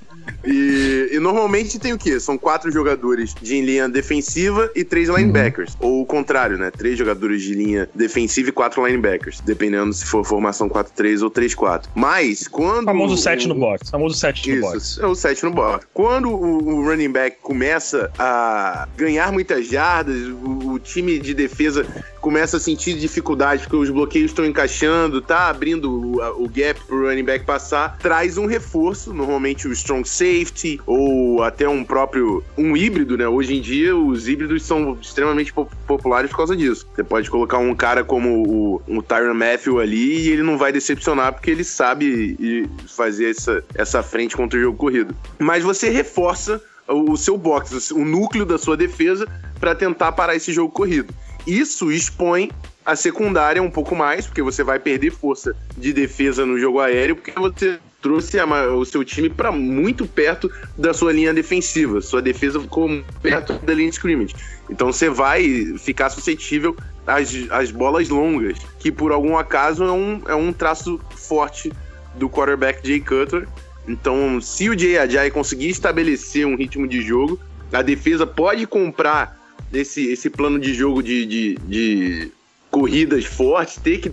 E, e normalmente tem o quê? São quatro jogadores de linha defensiva e três linebackers. Uhum. Ou o contrário, né? Três jogadores de linha defensiva e quatro linebackers. Dependendo se for formação 4-3 ou 3-4. Mas quando. O famoso 7 no box. famoso 7 no box. É o 7 no box. Quando o, o, running back começa a ganhar muitas jardas, o, o time de defesa começa a sentir dificuldade porque os bloqueios estão encaixando, tá abrindo o, o gap pro running back passar, traz um reforço, normalmente o strong safety ou até um próprio um híbrido, né? Hoje em dia os híbridos são extremamente populares por causa disso. Você pode colocar um cara como o, o Tyron Matthew ali e ele não vai decepcionar porque ele sabe fazer essa, essa frente contra o jogo corrido. Mas você reforça o seu box, o núcleo da sua defesa para tentar parar esse jogo corrido. Isso expõe a secundária um pouco mais, porque você vai perder força de defesa no jogo aéreo, porque você trouxe a, o seu time para muito perto da sua linha defensiva. Sua defesa ficou perto da linha de scrimmage. Então você vai ficar suscetível às, às bolas longas, que por algum acaso é um, é um traço forte do quarterback Jay Cutler. Então, se o Jay Ajay conseguir estabelecer um ritmo de jogo, a defesa pode comprar esse, esse plano de jogo de, de, de corridas fortes, ter que,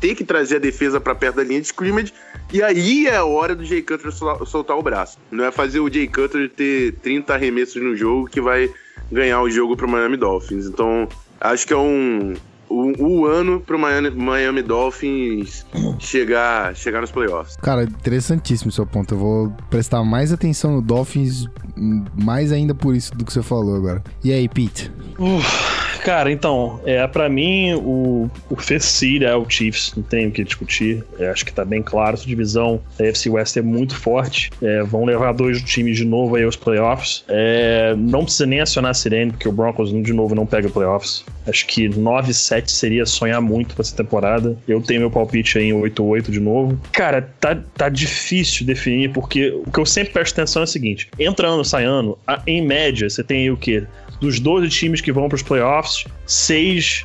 ter que trazer a defesa para perto da linha de scrimmage, e aí é a hora do Jay Cutler soltar o braço. Não é fazer o Jay Cutler ter 30 arremessos no jogo que vai ganhar o jogo para o Miami Dolphins. Então, acho que é um, o, o ano pro Miami, Miami Dolphins chegar, chegar nos playoffs. Cara, interessantíssimo o seu ponto. Eu vou prestar mais atenção no Dolphins, mais ainda por isso do que você falou agora. E aí, Pete? Cara, então, é, para mim, o, o Fecir é o Chiefs, não tem o que discutir. É, acho que tá bem claro. Essa divisão da FC West é muito forte. É, vão levar dois times de novo aí aos playoffs. É, não precisa nem acionar a sirene, porque o Broncos, de novo, não pega playoffs. Acho que 9-7 seria sonhar muito pra essa temporada. Eu tenho meu palpite aí em 8-8 de novo. Cara, tá, tá difícil definir, porque o que eu sempre presto atenção é o seguinte: entra ano, sai ano, em média, você tem aí o quê? Dos 12 times que vão para os playoffs, seis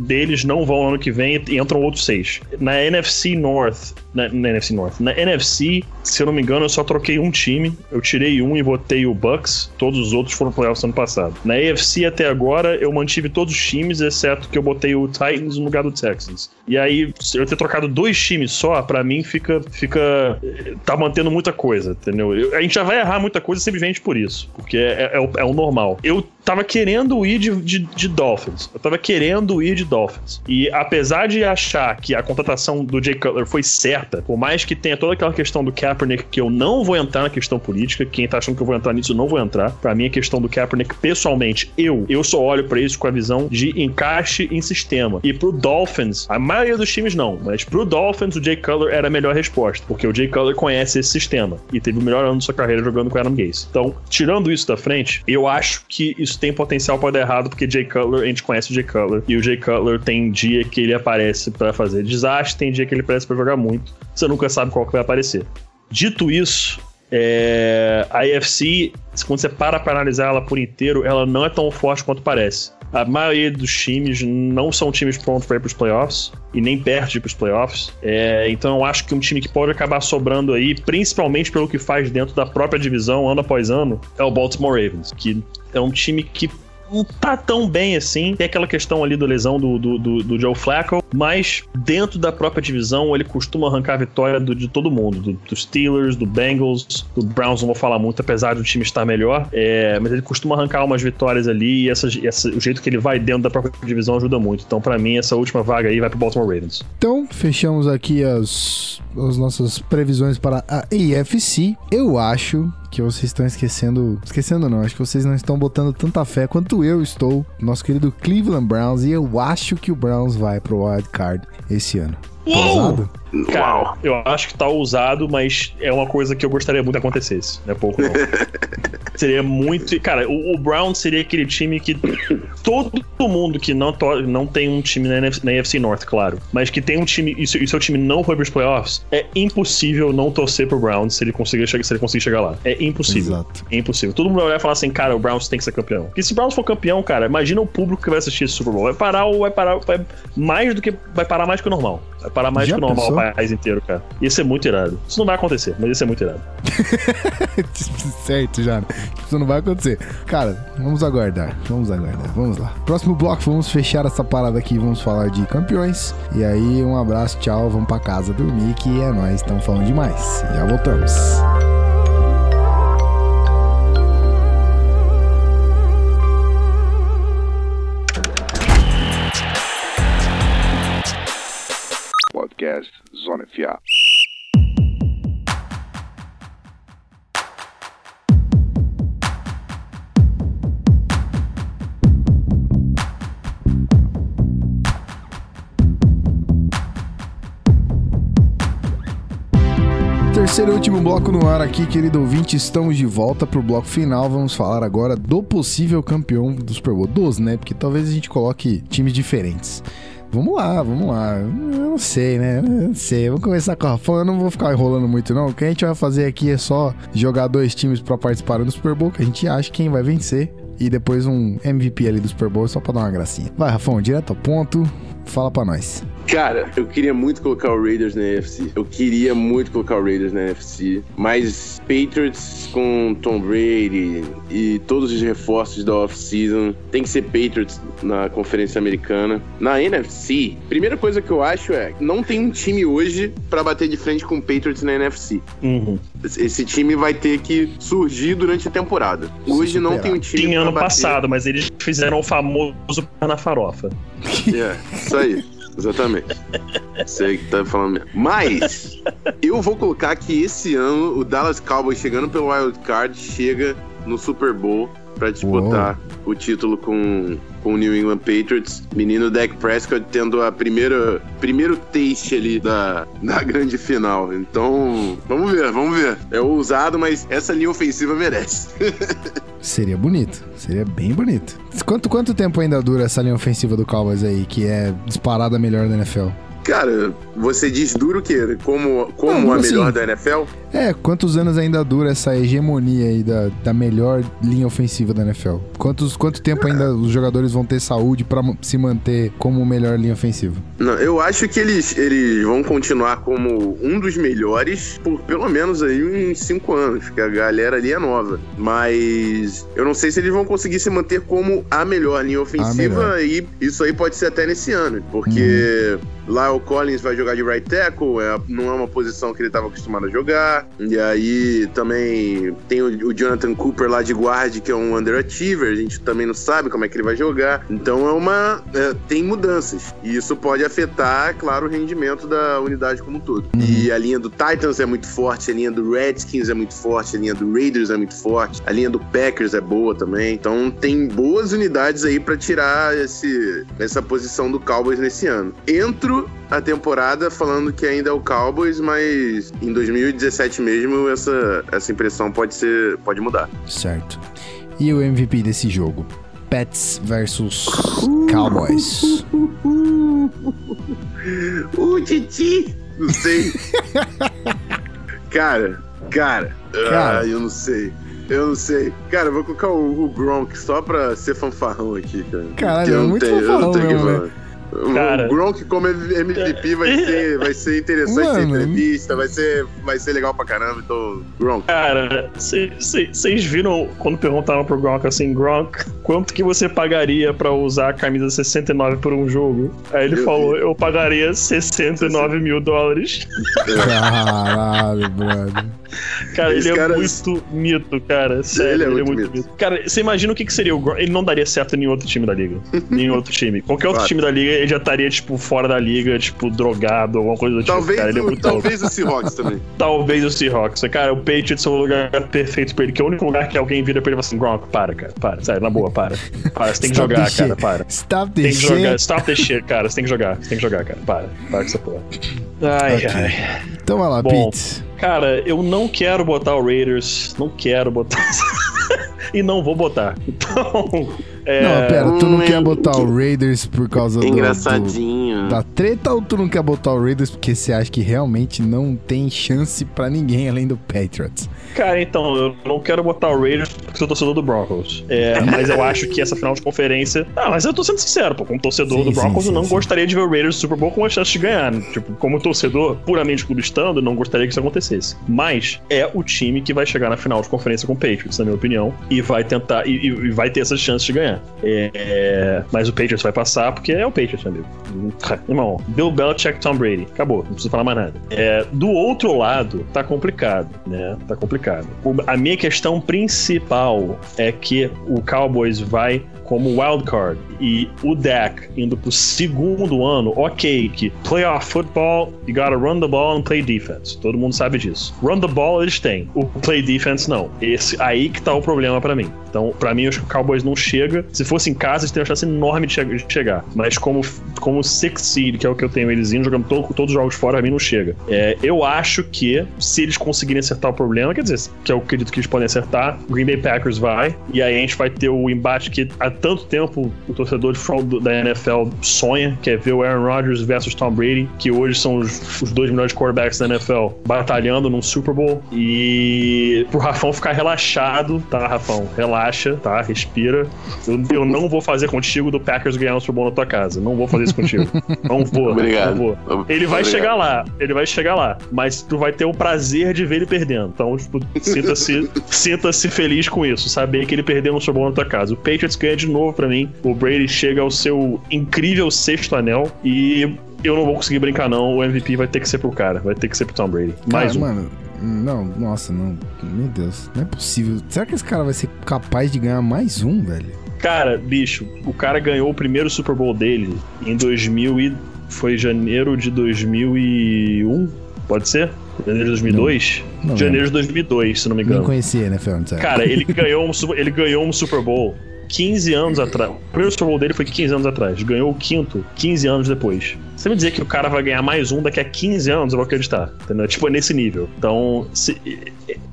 deles não vão ano que vem e entram outros seis. Na NFC North, na, na, NFC North, na NFC, se eu não me engano, eu só troquei um time, eu tirei um e botei o Bucks, todos os outros foram playoffs ano passado. Na AFC até agora, eu mantive todos os times, exceto que eu botei o Titans no lugar do Texans. E aí, eu ter trocado dois times só, para mim fica, fica. tá mantendo muita coisa, entendeu? Eu, a gente já vai errar muita coisa simplesmente por isso, porque é, é, o, é o normal. Eu tava querendo ir de, de, de Dolphins, eu tava querendo ir de Dolphins. E apesar de achar que a contratação do Jay Cutler foi certa, por mais que tenha toda aquela questão do Kaepernick, que eu não vou entrar na questão política, quem tá achando que eu vou entrar nisso, eu não vou entrar. Para mim, a questão do Kaepernick, pessoalmente, eu, eu só olho para isso com a visão de encaixe em sistema. E pro Dolphins, a maioria dos times não, mas pro Dolphins, o Jay Cutler era a melhor resposta, porque o Jay Cutler conhece esse sistema e teve o melhor ano da sua carreira jogando com Adam Gase. Então, tirando isso da frente, eu acho que isso tem potencial para dar errado, porque Jay Cutler, a gente conhece o Jay Cutler, e o Jay Cutler tem dia que ele aparece para fazer desastre, tem dia que ele aparece para jogar muito. Você nunca sabe qual que vai aparecer. Dito isso, é, a AFC, quando você para para analisar ela por inteiro, ela não é tão forte quanto parece. A maioria dos times não são times prontos para ir para os playoffs e nem perto de ir para os playoffs. É, então eu acho que um time que pode acabar sobrando aí, principalmente pelo que faz dentro da própria divisão ano após ano, é o Baltimore Ravens, que é um time que não tá tão bem assim. Tem aquela questão ali da lesão do, do, do, do Joe Flacco, mas dentro da própria divisão ele costuma arrancar a vitória do, de todo mundo, do, dos Steelers, do Bengals, do Browns, não vou falar muito, apesar do time estar melhor, é, mas ele costuma arrancar umas vitórias ali e essa, essa, o jeito que ele vai dentro da própria divisão ajuda muito. Então, para mim, essa última vaga aí vai pro Baltimore Ravens. Então, fechamos aqui as, as nossas previsões para a AFC. Eu acho que vocês estão esquecendo. Esquecendo não, acho que vocês não estão botando tanta fé quanto eu estou. Nosso querido Cleveland Browns. E eu acho que o Browns vai pro wild card esse ano. Uou! Cara, Uau. eu acho que tá ousado, mas é uma coisa que eu gostaria muito que acontecesse. Não é pouco, não. seria muito. Cara, o, o Brown seria aquele time que todo mundo que não, não tem um time na NFC, na NFC North, claro, mas que tem um time e seu, e seu time não foi pros playoffs, é impossível não torcer pro Browns se ele conseguir, se ele conseguir chegar lá. É impossível. Exato. É impossível. Todo mundo vai olhar e falar assim, cara, o Browns tem que ser campeão. Porque se o Browns for campeão, cara, imagina o público que vai assistir esse Super Bowl. Vai parar, vai parar, vai mais do que. Vai parar mais que o normal. Vai parar mais Já que o normal país inteiro, cara. Isso é muito irado. Isso não vai acontecer, mas isso é muito irado. certo, já. Isso não vai acontecer. Cara, vamos aguardar. Vamos aguardar. Vamos lá. Próximo bloco, vamos fechar essa parada aqui. Vamos falar de campeões. E aí, um abraço, tchau. Vamos pra casa dormir, que é nós. Estamos falando demais. Já voltamos. Podcast Zona FA. Terceiro e último bloco no ar aqui, querido ouvinte. Estamos de volta pro bloco final. Vamos falar agora do possível campeão do Super Bowl. Dos, né? Porque talvez a gente coloque times diferentes. Vamos lá, vamos lá. Eu não sei, né? Eu não sei. Vamos começar com a Rafão. Eu não vou ficar enrolando muito, não. O que a gente vai fazer aqui é só jogar dois times para participar do Super Bowl, que a gente acha quem vai vencer. E depois um MVP ali do Super Bowl só pra dar uma gracinha. Vai, Rafão, direto ao ponto. Fala pra nós. Cara, eu queria muito colocar o Raiders na NFC. Eu queria muito colocar o Raiders na NFC. Mas Patriots com Tom Brady e todos os reforços da off-season tem que ser Patriots na Conferência Americana. Na NFC, primeira coisa que eu acho é não tem um time hoje para bater de frente com o Patriots na NFC. Uhum. Esse time vai ter que surgir durante a temporada. Hoje não tem um time. Tinha ano bater. passado, mas eles fizeram o famoso na farofa. É, isso aí. Exatamente. Sei que tá falando mesmo. Mas, eu vou colocar que esse ano o Dallas Cowboys chegando pelo Wild Card chega no Super Bowl para disputar Uou. o título com, com o New England Patriots. Menino Dak Prescott tendo a primeira primeiro taste ali da, da grande final. Então, vamos ver, vamos ver. É ousado, mas essa linha ofensiva merece. Seria bonito, seria bem bonito. Quanto, quanto tempo ainda dura essa linha ofensiva do Cowboys aí, que é disparada melhor da NFL? Cara, você diz duro que como, como Não, a melhor assim, da NFL? É, quantos anos ainda dura essa hegemonia aí da, da melhor linha ofensiva da NFL? Quantos, quanto tempo ainda os jogadores vão ter saúde para se manter como melhor linha ofensiva? Não, eu acho que eles, eles vão continuar como um dos melhores por pelo menos aí uns cinco anos, que a galera ali é nova. Mas eu não sei se eles vão conseguir se manter como a melhor linha ofensiva melhor. e isso aí pode ser até nesse ano, porque uhum. lá o Collins vai jogar de right tackle, é, não é uma posição que ele estava acostumado a jogar. E aí também tem o, o, Jonathan Cooper lá de guard, que é um underachiever. A gente também não sabe como é que ele vai jogar. Então é uma. É, tem mudanças. E isso pode afetar, claro, o rendimento da unidade como um todo. Uhum. E a linha do Titans é muito forte, a linha do Redskins é muito forte, a linha do Raiders é muito forte, a linha do Packers é boa também. Então tem boas unidades aí para tirar esse, essa posição do Cowboys nesse ano. Entro a temporada falando que ainda é o Cowboys, mas em 2017 mesmo essa, essa impressão pode ser pode mudar. Certo. E o MVP desse jogo? Pets versus Cowboys. o Titi! Não sei. cara, cara, cara. Ah, eu não sei. Eu não sei. Cara, eu vou colocar o, o Gronk só pra ser fanfarrão aqui, cara. Caralho, é muito tenho, fanfarrão, meu, Cara, o Gronk como MVP vai ser, vai ser interessante Mano. ser entrevista, vai ser, vai ser legal pra caramba, então, Gronk. Cara, vocês viram quando perguntaram pro Gronk assim, Gronk, quanto que você pagaria pra usar a camisa 69 por um jogo? Aí ele eu falou, vi. eu pagaria 69 mil dólares. Caralho, brother. Cara, Esse ele é muito mito, cara. Sério, ele é, ele muito, é muito mito. mito. Cara, você imagina o que, que seria o Gronk? Ele não daria certo em nenhum outro time da liga. nenhum outro time. Qualquer outro claro. time da liga, ele já estaria, tipo, fora da liga, tipo, drogado, alguma coisa do talvez tipo. Cara, é o, é talvez o Seahawks também. talvez o Seahawks. Cara, o Patriots é o lugar perfeito pra ele, que é o único lugar que alguém vira pra ele e fala assim, Gronk, para, cara, para. Sério, na boa, para. Para, você tem que jogar, cara, para. Stop this tem que jogar. Stop this shit, cara. Você tem que jogar, você tem que jogar, cara. Para. Para com essa porra. Ai, okay. ai. Então vai lá, Bom, Pete. Cara, eu não quero botar o Raiders, não quero botar. e não vou botar. Então, É... Não, pera, tu não Hum, quer botar o Raiders por causa do, Engraçadinho. do- da treta ou tu não quer botar o Raiders porque você acha que realmente não tem chance pra ninguém além do Patriots? Cara, então, eu não quero botar o Raiders porque sou torcedor do Broncos. É, mas eu acho que essa final de conferência. Ah, mas eu tô sendo sincero, pô. Como torcedor Sim, do Broncos, sim, eu não sim, gostaria de ver o Raiders Super Bowl com a chance de ganhar. né? Tipo, como torcedor puramente clubistando, eu não gostaria que isso acontecesse. Mas é o time que vai chegar na final de conferência com o Patriots, na minha opinião, e vai tentar. E, e- e vai ter essa chance de ganhar. É, mas o Patriots vai passar porque é o Patriots, meu amigo. Irmão, Bill Belichick, Tom Brady. Acabou, não preciso falar mais nada. É, do outro lado, tá complicado, né? Tá complicado. O- a minha questão principal é que o Cowboys vai como wildcard e o Dak indo pro segundo ano, ok, que playoff football, you gotta run the ball and play defense. Todo mundo sabe disso. Run the ball eles têm, o play defense não. Esse aí que tá o problema pra mim. Então, pra mim, eu acho que o Cowboys não chega. Se fosse em casa, eles teriam uma chance enorme de, che- de chegar. Mas como, como six seed, que é o que eu tenho eles indo, jogando to- todos os jogos fora, pra mim não chega. É, eu acho que se eles conseguirem acertar o problema, quer dizer, que eu acredito que eles podem acertar, o Green Bay Packers vai, e aí a gente vai ter o embate que há tanto tempo o torcedor de da NFL sonha, que é ver o Aaron Rodgers versus Tom Brady, que hoje são os, os dois melhores quarterbacks da NFL batalhando num Super Bowl. E pro Rafão ficar relaxado, tá, Rafão? Relaxa, tá? Respira. Eu, eu não vou fazer contigo do Packers ganhar um Super Bowl na tua casa. Não vou fazer isso contigo. Não vou. Obrigado. Não vou. Ele vai Obrigado. chegar lá, ele vai chegar lá, mas tu vai ter o prazer de ver ele perdendo. Então, tipo, sinta-se sinta-se feliz com isso, saber que ele perdeu um Super Bowl na tua casa. O Patriots ganha de novo pra mim. O Brady chega ao seu incrível sexto anel e eu não vou conseguir brincar não. O MVP vai ter que ser pro cara, vai ter que ser pro Tom Brady. Mais Cara, um. mano, não, nossa, não. Meu Deus, não é possível. Será que esse cara vai ser capaz de ganhar mais um, velho? Cara, bicho, o cara ganhou o primeiro Super Bowl dele em 2000 e foi janeiro de 2001, pode ser? Janeiro de 2002? Não janeiro de 2002, se não me Nem engano. conhecia, né, Fel? Cara, ele ganhou, um, ele ganhou um Super Bowl 15 anos atrás. O primeiro Super Bowl dele foi 15 anos atrás. Ganhou o quinto 15 anos depois. Você me dizer que o cara vai ganhar mais um daqui a 15 anos, eu vou acreditar. Entendeu? Tipo, é nesse nível. Então, se-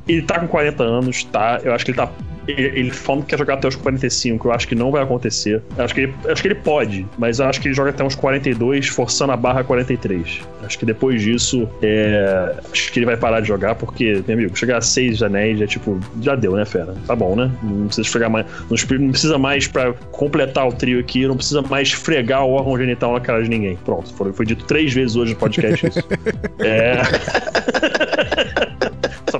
ele tá com 40 anos, tá? Eu acho que ele tá. Ele, falando que quer jogar até os 45, eu acho que não vai acontecer. Acho que ele, acho que ele pode, mas eu acho que ele joga até uns 42, forçando a barra 43. Acho que depois disso, é, acho que ele vai parar de jogar, porque, meu amigo, chegar a 6 anéis é tipo, já deu, né, fera? Tá bom, né? Não precisa chegar mais. Não, precisa mais pra completar o trio aqui, não precisa mais fregar o órgão genital na cara de ninguém. Pronto, foi, foi dito três vezes hoje no podcast isso. é.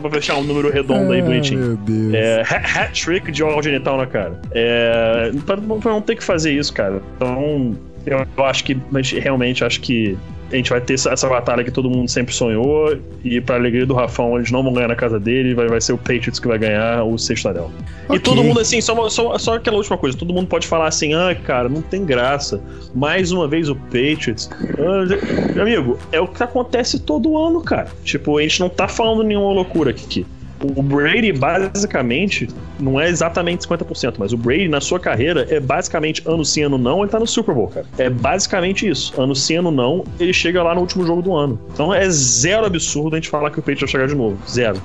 Pra fechar um número redondo aí, bonitinho. Meu Deus. É, ha- hat trick de órgão genital na cara. É, pra, pra não ter que fazer isso, cara. Então, eu, eu acho que, mas realmente acho que a gente vai ter essa, batalha que todo mundo sempre sonhou. E pra alegria do Rafão, eles não vão ganhar na casa dele, vai, vai ser o Patriots que vai ganhar o sexto anel. E Ok. todo mundo, assim, só, só, só aquela última coisa: todo mundo pode falar assim, ah, cara, não tem graça. Mais uma vez o Patriots. Ah, meu amigo, é o que acontece todo ano, cara. Tipo, a gente não tá falando nenhuma loucura aqui. O Brady, basicamente, não é exatamente 50%, mas o Brady, na sua carreira, é basicamente ano sim, ano não, ele tá no Super Bowl, cara. É basicamente isso. Ano sim, ano não, ele chega lá no último jogo do ano. Então é zero absurdo a gente falar que o Patriots vai chegar de novo. Zero.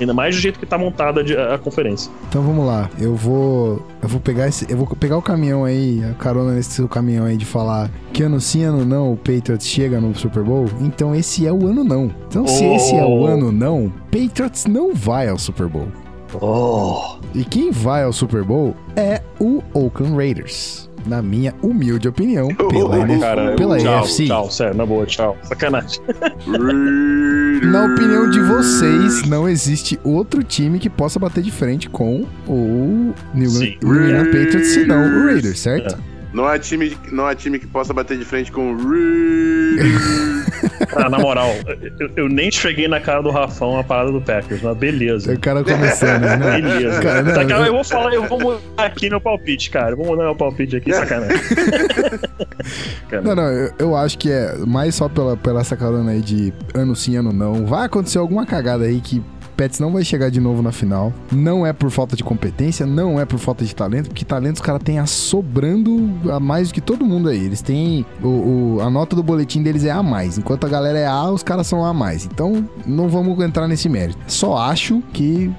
Ainda mais do jeito que tá montada a, conferência. Então vamos lá. Eu vou. Eu vou pegar esse. Eu vou pegar o caminhão aí, a carona nesse seu caminhão aí de falar que ano sim, ano não, o Patriots chega no Super Bowl. Então esse é o ano não. Então se Oh. esse é o ano não, Patriots não vai ao Super Bowl. Oh. E quem vai ao Super Bowl é o Oakland Raiders. Na minha humilde opinião, pela, NF Cara, pela tchau, AFC. tchau, sério, na boa, tchau. Sacanagem. Na opinião de vocês, não existe outro time que possa bater de frente com o New. England, Patriots, senão o Raiders, certo? Não há, time, não há time que possa bater de frente com o. Ah, na moral, eu, eu nem cheguei na cara do Rafão a parada do Packers, mas beleza. O cara começando, né? Beleza. Cara, não, Tá, cara, eu- eu vou falar, eu vou mudar aqui meu palpite, cara. Eu vou mudar meu palpite aqui, sacanagem. Cara, Não, não, eu, eu acho que é mais só pela, pela essa carona aí de ano sim, ano não. Vai acontecer alguma cagada aí que Pets não vai chegar de novo na final. Não é por falta de competência, não é por falta de talento, porque talento os caras têm assobrando a mais do que todo mundo aí. Eles têm. O, o- a nota do boletim deles é A mais. Enquanto a galera é A, os caras são A mais. Então, não vamos entrar nesse mérito. Só acho que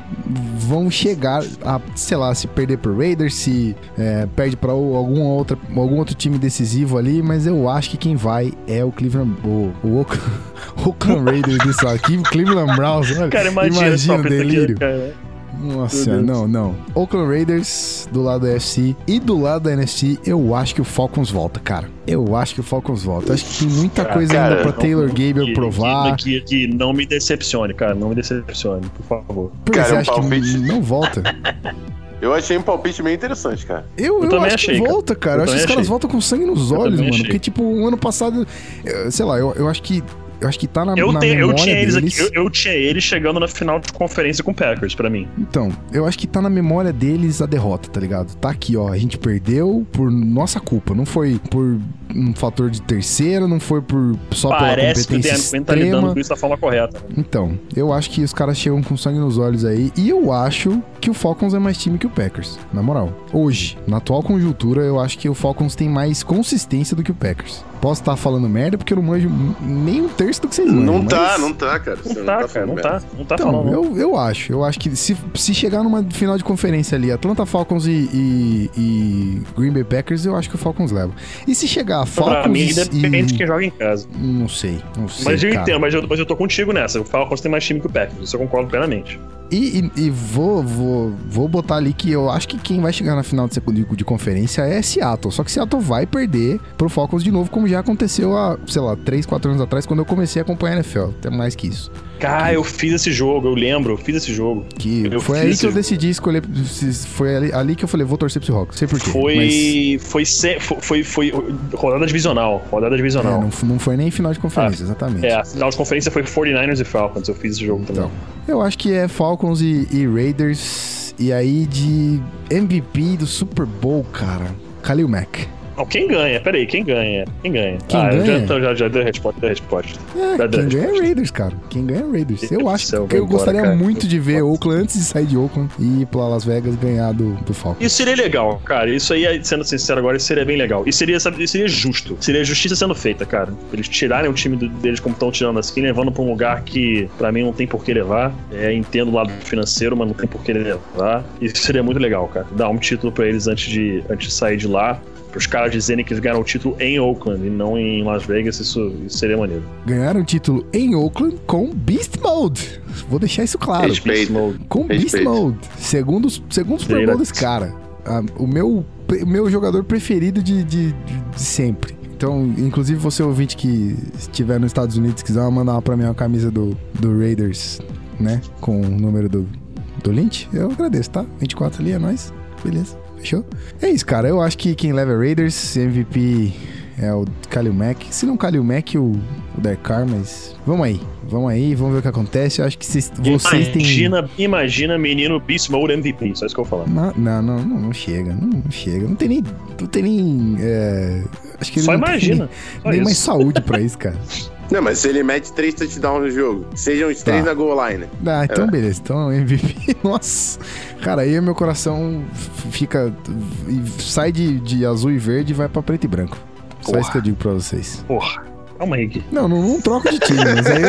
vão chegar a, sei lá, se perder pro Raiders, se é, perde pra alguma outra, algum outro time decisivo ali, mas eu acho que quem vai é o Cleveland. O, o Oakland Raiders disso aqui, o Cleveland Browns. Olha, Cara, imagina, imagina o aqui, delírio. Nossa, não, não. Oakland Raiders do lado da NFC e do lado da NFC, eu acho que o Falcons volta, cara. Eu acho que o Falcons volta. Eu acho que tem muita coisa cara, ainda pra Não- Taylor Gabriel que- provar. Que, que, que não me decepcione, cara. Não me decepcione, por favor. Por que Cara, você um acha que palpite. não volta? Eu achei um palpite meio interessante, cara. Eu, eu, também acho achei, que volta, cara. Eu Eu, acho que os caras achei. voltam com sangue nos Eu olhos, mano. achei. Porque, tipo, o ano passado, eh, sei lá, eu, eu acho que. Eu acho que tá na, Eu, na tenho, eu memória tinha eles deles. aqui, eu, eu tinha eles chegando na final de conferência com o Packers, pra mim. Então, eu acho que tá na memória deles a derrota, tá ligado? Tá aqui, ó. A gente perdeu por nossa culpa. Não foi por um fator de terceiro, não foi por só Parece que pela o Dan competência Quinn tá lidando com isso da forma correta. Então, eu acho que os caras chegam com sangue nos olhos aí. E eu acho que o Falcons é mais time que o Packers, na moral. Hoje, na atual conjuntura, eu acho que o Falcons tem mais consistência do que o Packers. Posso estar falando merda porque eu não manjo nem um terço do que vocês. Não tá, mas- não tá, cara. Você Não tá, cara, falando não tá. Não tá Então, falando. eu, eu acho. Eu acho que se, se chegar numa final de conferência ali, Atlanta Falcons e, e- e Green Bay Packers, eu acho que o Falcons leva. E se chegar Pra Falcons mim, e, depende de quem joga em casa. Não sei, não sei, Mas eu cara. entendo, mas eu, mas eu tô contigo nessa. O Falcons tem mais time que o Packers, isso eu concordo plenamente. E, e- e vou, vou, vou botar ali que eu acho que quem vai chegar na final de, de, de conferência é Seattle. Só que Seattle vai perder pro Falcons de novo, como já aconteceu há, sei lá, 3, 4 anos atrás, quando eu comecei a acompanhar a NFL. Até mais que isso. Cara, eu fiz esse jogo, eu lembro, eu fiz esse jogo. Que Eu foi aí que eu decidi escolher. Foi ali, ali que eu falei, vou torcer pro Seahawks. Sei por quê. mas- Foi. Foi, se- foi, foi, foi rodada divisional. Rodada É, divisional. não, f- não foi nem final de conferência, exatamente. É, a final de conferência foi 49ers e Falcons. Eu fiz esse jogo também. Então, eu acho que é Falcons e, e Raiders. E aí de MVP do Super Bowl, cara. Khalil Mack. Não, quem ganha? Peraí, quem ganha? Quem ganha? Quem ah, ganha? Já, já, já dei a resposta, dei a resposta. É, dar quem ganha é resposta. Raiders, cara. Quem ganha é Raiders. Eu acho que eu embora, gostaria cara. muito de ver. Oakland antes de sair de Oakland e ir pra Las Vegas ganhar do, do Falcons. Isso seria legal, cara. Isso aí, sendo sincero agora, isso seria bem legal. E seria, sabe, isso seria justo. Seria justiça sendo feita, cara. Eles tirarem o time deles como estão tirando assim, levando pra um lugar que pra mim não tem por que levar. É, entendo o lado financeiro, mas não tem por que levar. Isso seria muito legal, cara. Dar um título pra eles antes de, antes de sair de lá. Os caras dizerem que eles ganharam o título em Oakland e não em Las Vegas, isso, isso seria maneiro. Ganharam o título em Oakland com Beast Mode. Vou deixar isso claro. Respeito. Mode. Com Beast. Mode. Segundo, os- segundo o Super Bowl desse cara. Ah, o meu, o meu jogador preferido de, de, de- de sempre. Então, inclusive você ouvinte que estiver nos Estados Unidos, quiser mandar pra mim uma camisa do, do Raiders, né? Com o número do, do Lynch, eu agradeço, tá? 24 ali é nóis. Beleza. Fechou? É isso, cara. Eu acho que quem leva é Raiders, MVP é o Kalil Mack. Se não Kalil Mack, o, o Carr, mas vamos aí. Vamos aí, vamos ver o que acontece. Eu acho que vocês, vocês têm... Imagina, imagina menino Beast Mode MVP, só isso que eu vou falar. Não, não, não, não, chega, não, não chega. Não tem nem. Não tem nem. é, acho que ele Só não imagina. tem Só nem mais saúde pra isso, cara. Não, mas se ele mete três touchdowns no jogo, sejam os três Tá. na goal line. Ah, então É. beleza. Então MVP. Nossa. Cara, aí meu coração fica. sai de, de azul e verde e vai pra preto e branco. Só Porra. isso que eu digo pra vocês. Porra. Calma aí. Não, não, não troco de time, mas aí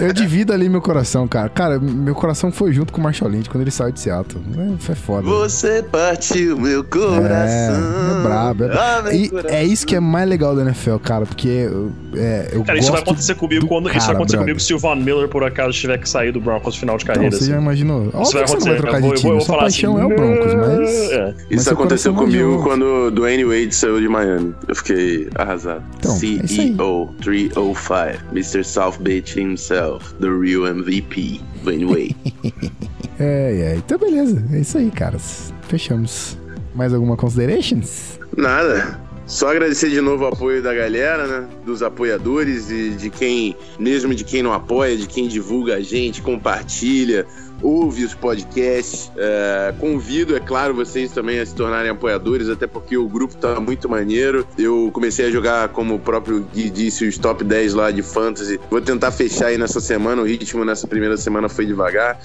eu, eu divido ali meu coração, cara. Cara, meu coração foi junto com o Marshall Lynch quando ele saiu de Seattle. É, foi foda. Você partiu meu coração. É, é brabo, é brabo. Ah, E é isso que é mais legal da NFL, cara, porque é, eu Cara, isso vai acontecer comigo do quando. isso vai cara, acontecer brother. comigo se o Von Miller, por acaso, tiver que sair do Broncos no final de Então, carreira. você já assim. imaginou? Isso Óbvio vai que você não vai acontecer. trocar eu de vou, eu time. vou Sua falar paixão assim, é o Broncos, mas... É. mas Isso aconteceu comigo quando o Dwayne Wade saiu de Miami. Eu fiquei arrasado. Então, é isso aí. CEO 305, Mr. South Beach himself, the real MVP, Wade. É, é. Então, beleza. É isso aí, caras. Fechamos. Mais alguma considerations? Nada. Só agradecer de novo o apoio da galera, né? Dos apoiadores e de quem, mesmo de quem não apoia, de quem divulga a gente, compartilha, ouve os podcasts. É, convido, é claro, vocês também a se tornarem apoiadores, até porque o grupo tá muito maneiro. Eu comecei a jogar, como o próprio Gui disse, os top 10 lá de fantasy. Vou tentar fechar aí nessa semana. O ritmo nessa primeira semana foi devagar.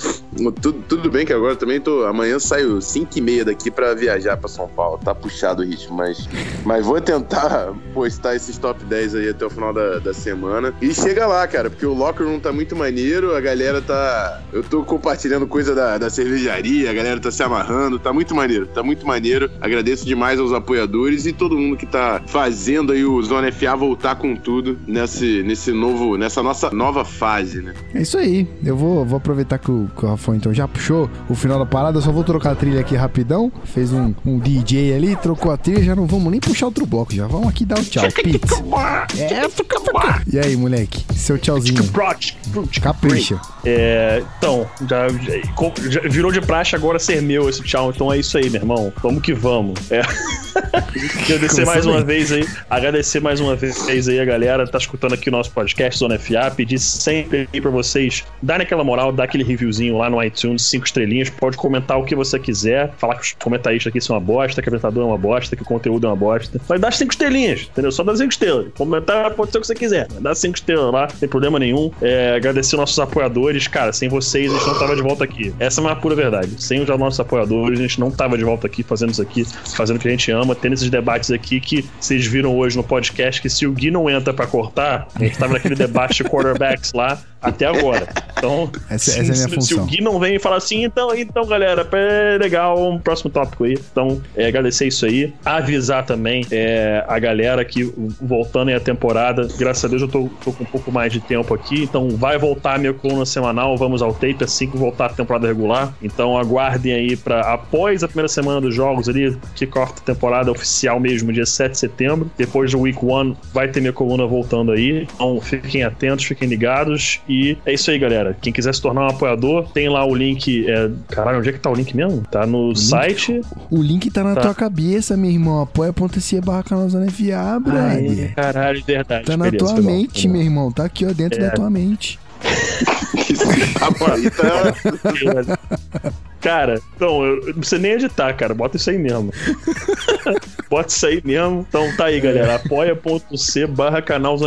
Tudo, tudo bem que agora também tô. Amanhã saio 5 e meia daqui para viajar para São Paulo. Tá puxado o ritmo, mas, mas vou tentar postar esses top 10 aí até o final da, da semana. E chega lá, cara, porque o locker room tá muito maneiro. A galera tá. Eu tô compartilhando coisa da, da cervejaria, a galera tá se amarrando. Tá muito maneiro, tá muito maneiro. Agradeço demais aos apoiadores e todo mundo que tá fazendo aí o Zona FA voltar com tudo nesse, nesse novo, nessa nossa nova fase, né? É isso aí. Eu vou, vou aproveitar que o, que o Rafa então já puxou o final da parada. Eu só vou trocar a trilha aqui rapidão. Fez um, um DJ ali, trocou a trilha. Já não vamos nem puxar outro bloco. Já vamos aqui dar o tchau. Pix. É, E aí, moleque? Seu tchauzinho. Capricha. É, então, já, já, virou de praxe agora ser meu esse tchau. Então é isso aí, meu irmão. Vamos que vamos. É. agradecer mais uma vez aí. Agradecer mais uma vez aí a galera que tá escutando aqui o nosso podcast Zona FA. Pedir sempre aí pra vocês darem aquela moral, dar aquele reviewzinho lá no iTunes, cinco estrelinhas. Pode comentar o que você quiser. Falar que os comentaristas aqui são uma bosta, que o apresentador é uma bosta, que o conteúdo é uma bosta. Mas dá cinco estrelinhas, entendeu? Só dá cinco estrelas. Comentar pode ser o que você quiser. Dá cinco estrelas lá, não tem problema nenhum. É, agradecer nossos apoiadores. Cara, sem vocês a gente não tava de volta aqui. Essa é uma pura verdade. Sem os nossos apoiadores, a gente não tava de volta aqui fazendo isso aqui, fazendo o que a gente ama, tendo esses debates aqui que vocês viram hoje no podcast que se o Gui não entra para cortar, a gente tava naquele debate de quarterbacks lá até agora. Então, essa, se, essa é minha se, função. se o Gui não vem e fala assim, então, então galera, é legal, um próximo tópico aí. Então, é, agradecer isso aí. Avisar também é, a galera que voltando aí a temporada, graças a Deus eu tô, tô, com um pouco mais de tempo aqui, então vai voltar a minha coluna semanal, vamos ao tape assim que voltar a temporada regular. Então aguardem aí para após a primeira semana dos jogos ali, kickoff da temporada oficial mesmo, dia 7 de setembro. Depois do week one vai ter minha coluna voltando aí. Então fiquem atentos, fiquem ligados e é isso aí, galera. Quem quiser se tornar um apoiador, tem lá o link. É... Caralho, onde é que tá o link mesmo? Tá no o site. Link, o link tá na tá. tua cabeça, meu irmão. Apoia.se barra canal Zona FA, brother. caralho, verdade. Tá na tua mente, meu irmão. Tá aqui, ó, dentro é. da tua mente. Isso, a Paulita. Tá Cara, então, eu, não precisa nem editar, cara. Bota isso aí mesmo. Bota isso aí mesmo. Então tá aí, galera. apoia.c barra canal.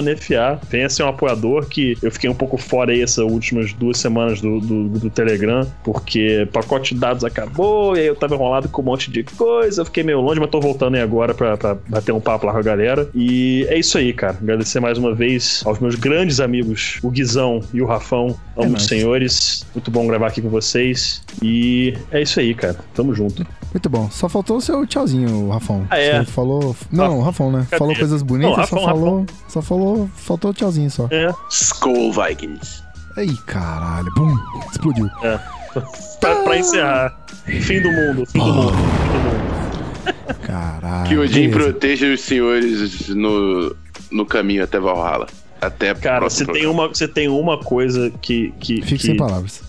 Venha ser um apoiador que eu fiquei um pouco fora aí essas últimas duas semanas do, do, do Telegram, porque pacote de dados acabou, e aí eu tava enrolado com um monte de coisa, eu fiquei meio longe, mas tô voltando aí agora pra, pra bater um papo lá com a galera. E é isso aí, cara. Agradecer mais uma vez aos meus grandes amigos, o Guizão e o Rafão, ambos é senhores. Muito bom gravar aqui com vocês. E é isso aí, cara. Tamo junto. Muito bom. Só faltou o seu tchauzinho, Rafão. Ah, é? Você falou. Não, Rafão, né? Cadê? Falou coisas bonitas, Não, Rafão, só falou. Rafão. Só falou. Faltou o tchauzinho só. É. Skull Vikings. Aí, caralho. Bum! Explodiu. É. pra, pra encerrar. Fim do mundo. Fim do mundo. Fim do mundo. Caralho. Que Odin proteja os senhores no, no caminho até Valhalla. Até Cara, você tem, uma, você tem uma coisa que. que Fique que... sem palavras.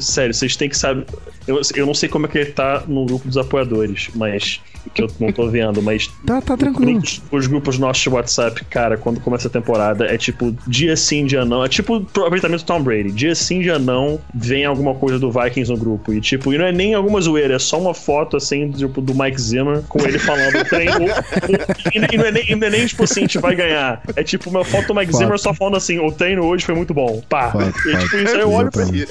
Sério, vocês têm que saber. Eu, eu não sei como é que ele tá no grupo dos apoiadores, mas. Que eu não tô vendo, mas. Tá, tá tranquilo. Os, os, grupos nossos de WhatsApp, cara, quando começa a temporada, é tipo dia sim, dia não. É tipo o aproveitamento do Tom Brady. Dia sim, dia não, vem alguma coisa do Vikings no grupo. E tipo, e não é nem alguma zoeira, é só uma foto assim, tipo, do Mike Zimmer com ele falando treino. e, não é nem, não é nem tipo assim, a gente vai ganhar. É tipo uma foto do Mike Fato. Zimmer só falando assim: o treino hoje foi muito bom. Pá. Fato, e tipo, isso aí eu olho pra ele.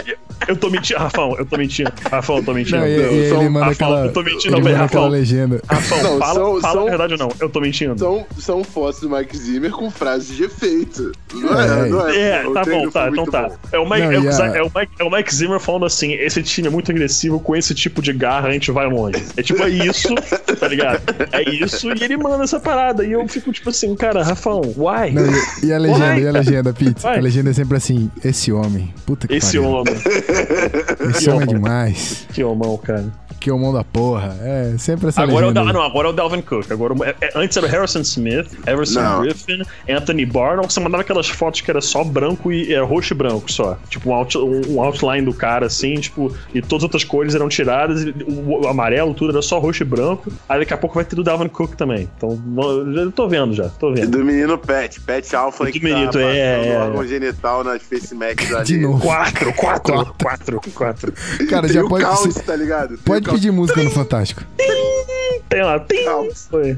Eu tô mentindo, Rafão, eu tô mentindo. Rafão, eu tô mentindo. Não, e, e ele manda Rafão, aquela, eu tô mentindo, velho. Rafão. legenda. Rafão, não, fala, são, fala são, a verdade ou não. Eu tô mentindo. São, são fotos do Mike Zimmer com frases de efeito. Não é, é não é. É, tá bom, tá, então tá. É o, Mike, não, é, o, é, o Mike, é o Mike Zimmer falando assim: esse time é muito agressivo, com esse tipo de garra a gente vai longe. É tipo, é isso, tá ligado? É isso, e ele manda essa parada. E eu fico tipo assim, cara, Rafão, why? Não, e, e, a legenda, why? e a legenda, Pete? A legenda é sempre assim: esse homem. Puta que Esse pariu. homem. Esse homem é demais. Que homão, cara. Que é o mão da porra. É, sempre essa agora é, o da, aí. não, agora é o Dalvin Cook. Agora, é- é- antes era o Harrison Smith, Everson Não. Griffin, Anthony Barr. Não, você mandava aquelas fotos que era só branco e era roxo e branco só. Tipo, um, out- um- um outline do cara, assim, tipo, e todas as outras cores eram tiradas, e o, o amarelo, tudo era só roxo e branco. Aí daqui a pouco vai ter do Dalvin Cook também. Então, já tô vendo já, tô E vendo. do menino Pet, Pet Alpha Do que menino, tá é, passando é, órgão genital nas Face Max ali. De novo. Quatro, quatro, quatro, quatro. Cara, Tem já o pode, Caos, você- tá ligado? Tem pode Caos. pedir música no Fantástico. Tem lá, tem. Foi.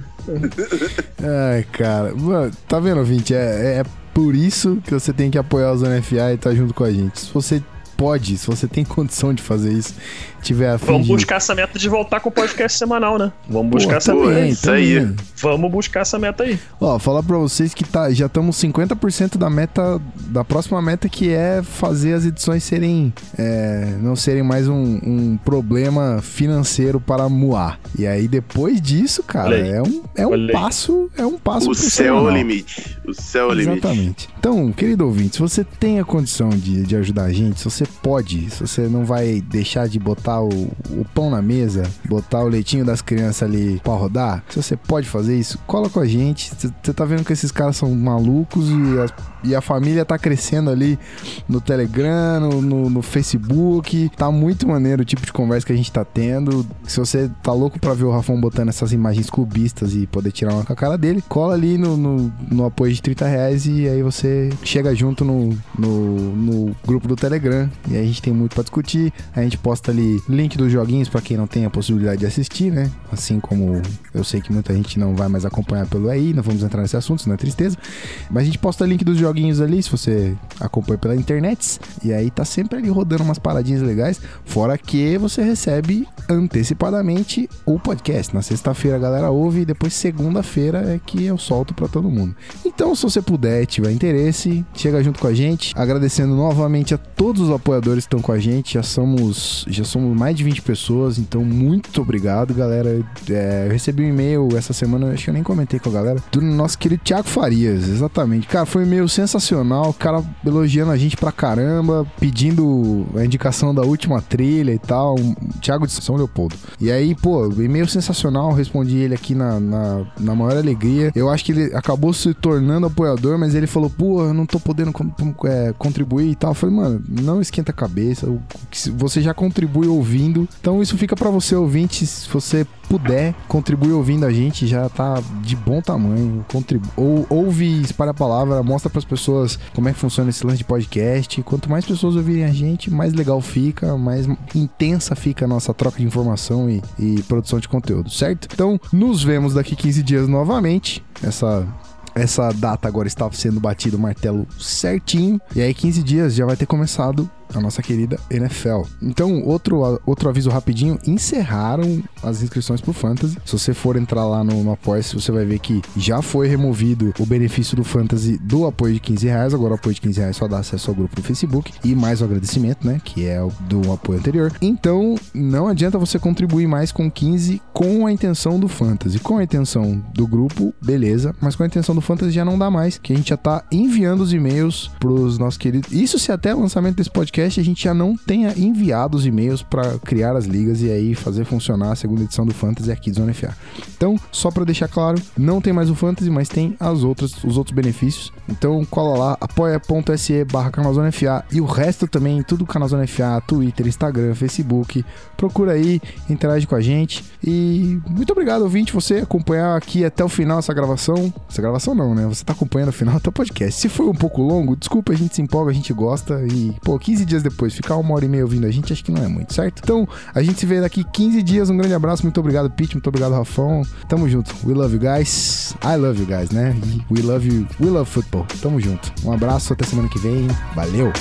Ai, cara. Mano, tá vendo, ouvinte? É, é por isso que você tem que apoiar o Zona FA e tá junto com a gente. Se você pode, se você tem condição de fazer isso, tiver a fim Vamos de... buscar essa meta de voltar com o podcast semanal, né? Vamos buscar Pô, essa meta. também, isso aí. Vamos buscar essa meta aí. Ó, falar pra vocês que tá, já estamos 50% da meta, da próxima meta, que é fazer as edições serem, é, não serem mais um, um problema financeiro para Moar. E aí, depois disso, cara, é um, é um passo, é um passo O céu é o limite. O céu é o limite. Exatamente. Então, querido ouvinte, se você tem a condição de, de ajudar a gente, se você pode, se você não vai deixar de botar o, o pão na mesa, botar o leitinho das crianças ali pra rodar, se você pode fazer isso, cola com a gente. Você tá vendo que esses caras são malucos e a, e a família tá crescendo ali no Telegram, no, no, no Facebook. Tá muito maneiro o tipo de conversa que a gente tá tendo. Se você tá louco pra ver o Rafão botando essas imagens clubistas e poder tirar uma com a cara dele, cola ali no, no, no apoio de 30 reais e aí você chega junto no, no, no grupo do Telegram. E aí a gente tem muito pra discutir. A gente posta ali link dos joguinhos pra quem não tem a possibilidade de assistir, né? Assim como eu sei que muita gente não vai mais acompanhar pelo EI, não vamos entrar nesse assunto, senão é tristeza. Mas a gente posta link dos joguinhos ali, se você acompanha pela internet. E aí tá sempre ali rodando umas paradinhas legais. Fora que você recebe antecipadamente o podcast. Na sexta-feira a galera ouve e depois segunda-feira é que eu solto pra todo mundo. Então, se você puder, tiver interesse, chega junto com a gente. Agradecendo novamente a todos os apoiadores que estão com a gente. Já somos, já somos mais de 20 pessoas, então muito obrigado, galera. É, eu recebi um e-mail essa semana, acho que eu nem comentei com a galera, do nosso querido Thiago Farias, exatamente. Cara, foi um e-mail sensacional, o cara elogiando a gente pra caramba, pedindo a indicação da última trilha e tal. Um, Thiago de São Leopoldo. E aí, pô, e-mail sensacional, respondi ele aqui na, na, na maior alegria. Eu acho que ele acabou se tornando apoiador, mas ele falou, pô, eu não tô podendo é, contribuir e tal. Eu falei, mano, não esquenta a cabeça, você já contribui ouvindo, então isso fica pra você, ouvinte, se você puder, contribui ouvindo a gente, já tá de bom tamanho. Contribu ou, ouve, espalha a palavra, mostra pras pessoas como é que funciona esse lance de podcast. Quanto mais pessoas ouvirem a gente, mais legal fica, mais intensa fica a nossa troca de informação e, e produção de conteúdo, certo? Então, nos vemos daqui 15 dias novamente. Essa essa data agora está sendo batido o martelo certinho. E aí, 15 dias já vai ter começado a nossa querida NFL. Então, outro, outro aviso rapidinho: encerraram as inscrições pro Fantasy. Se você for entrar lá no, Apoia-se, você vai ver que já foi removido o benefício do Fantasy do apoio de 15 reais. Agora, o apoio de 15 reais só dá acesso ao grupo no Facebook e mais o agradecimento, né? Que é o do apoio anterior. Então, não adianta você contribuir mais com 15 com a intenção do Fantasy. Com a intenção do grupo, beleza. Mas com a intenção do Fantasy já não dá mais, que a gente já tá enviando os e-mails pros nossos queridos. Isso se até o lançamento desse podcast a gente já não tenha enviado os e-mails para criar as ligas e aí fazer funcionar a segunda edição do Fantasy aqui do Zona FA. Então, só para deixar claro, não tem mais o Fantasy, mas tem as outras, os outros benefícios. Então, cola lá, apoia.se barra Canalzona FA e o resto também, tudo Canalzona FA, Twitter, Instagram, Facebook. Procura aí, interage com a gente. E muito obrigado, ouvinte, você acompanhar aqui até o final essa gravação. Essa gravação não, né? Você tá acompanhando o final do podcast. Se foi um pouco longo, desculpa, a gente se empolga, a gente gosta. E, pô, 15 dias depois, ficar uma hora e meia ouvindo a gente, acho que não é muito, certo? Então, a gente se vê daqui 15 dias. Um grande abraço, muito obrigado, Pete, muito obrigado, Rafão. Tamo junto. We love you guys. I love you guys, né? We love you. We love football. Tamo junto. Um abraço, até semana que vem. Valeu!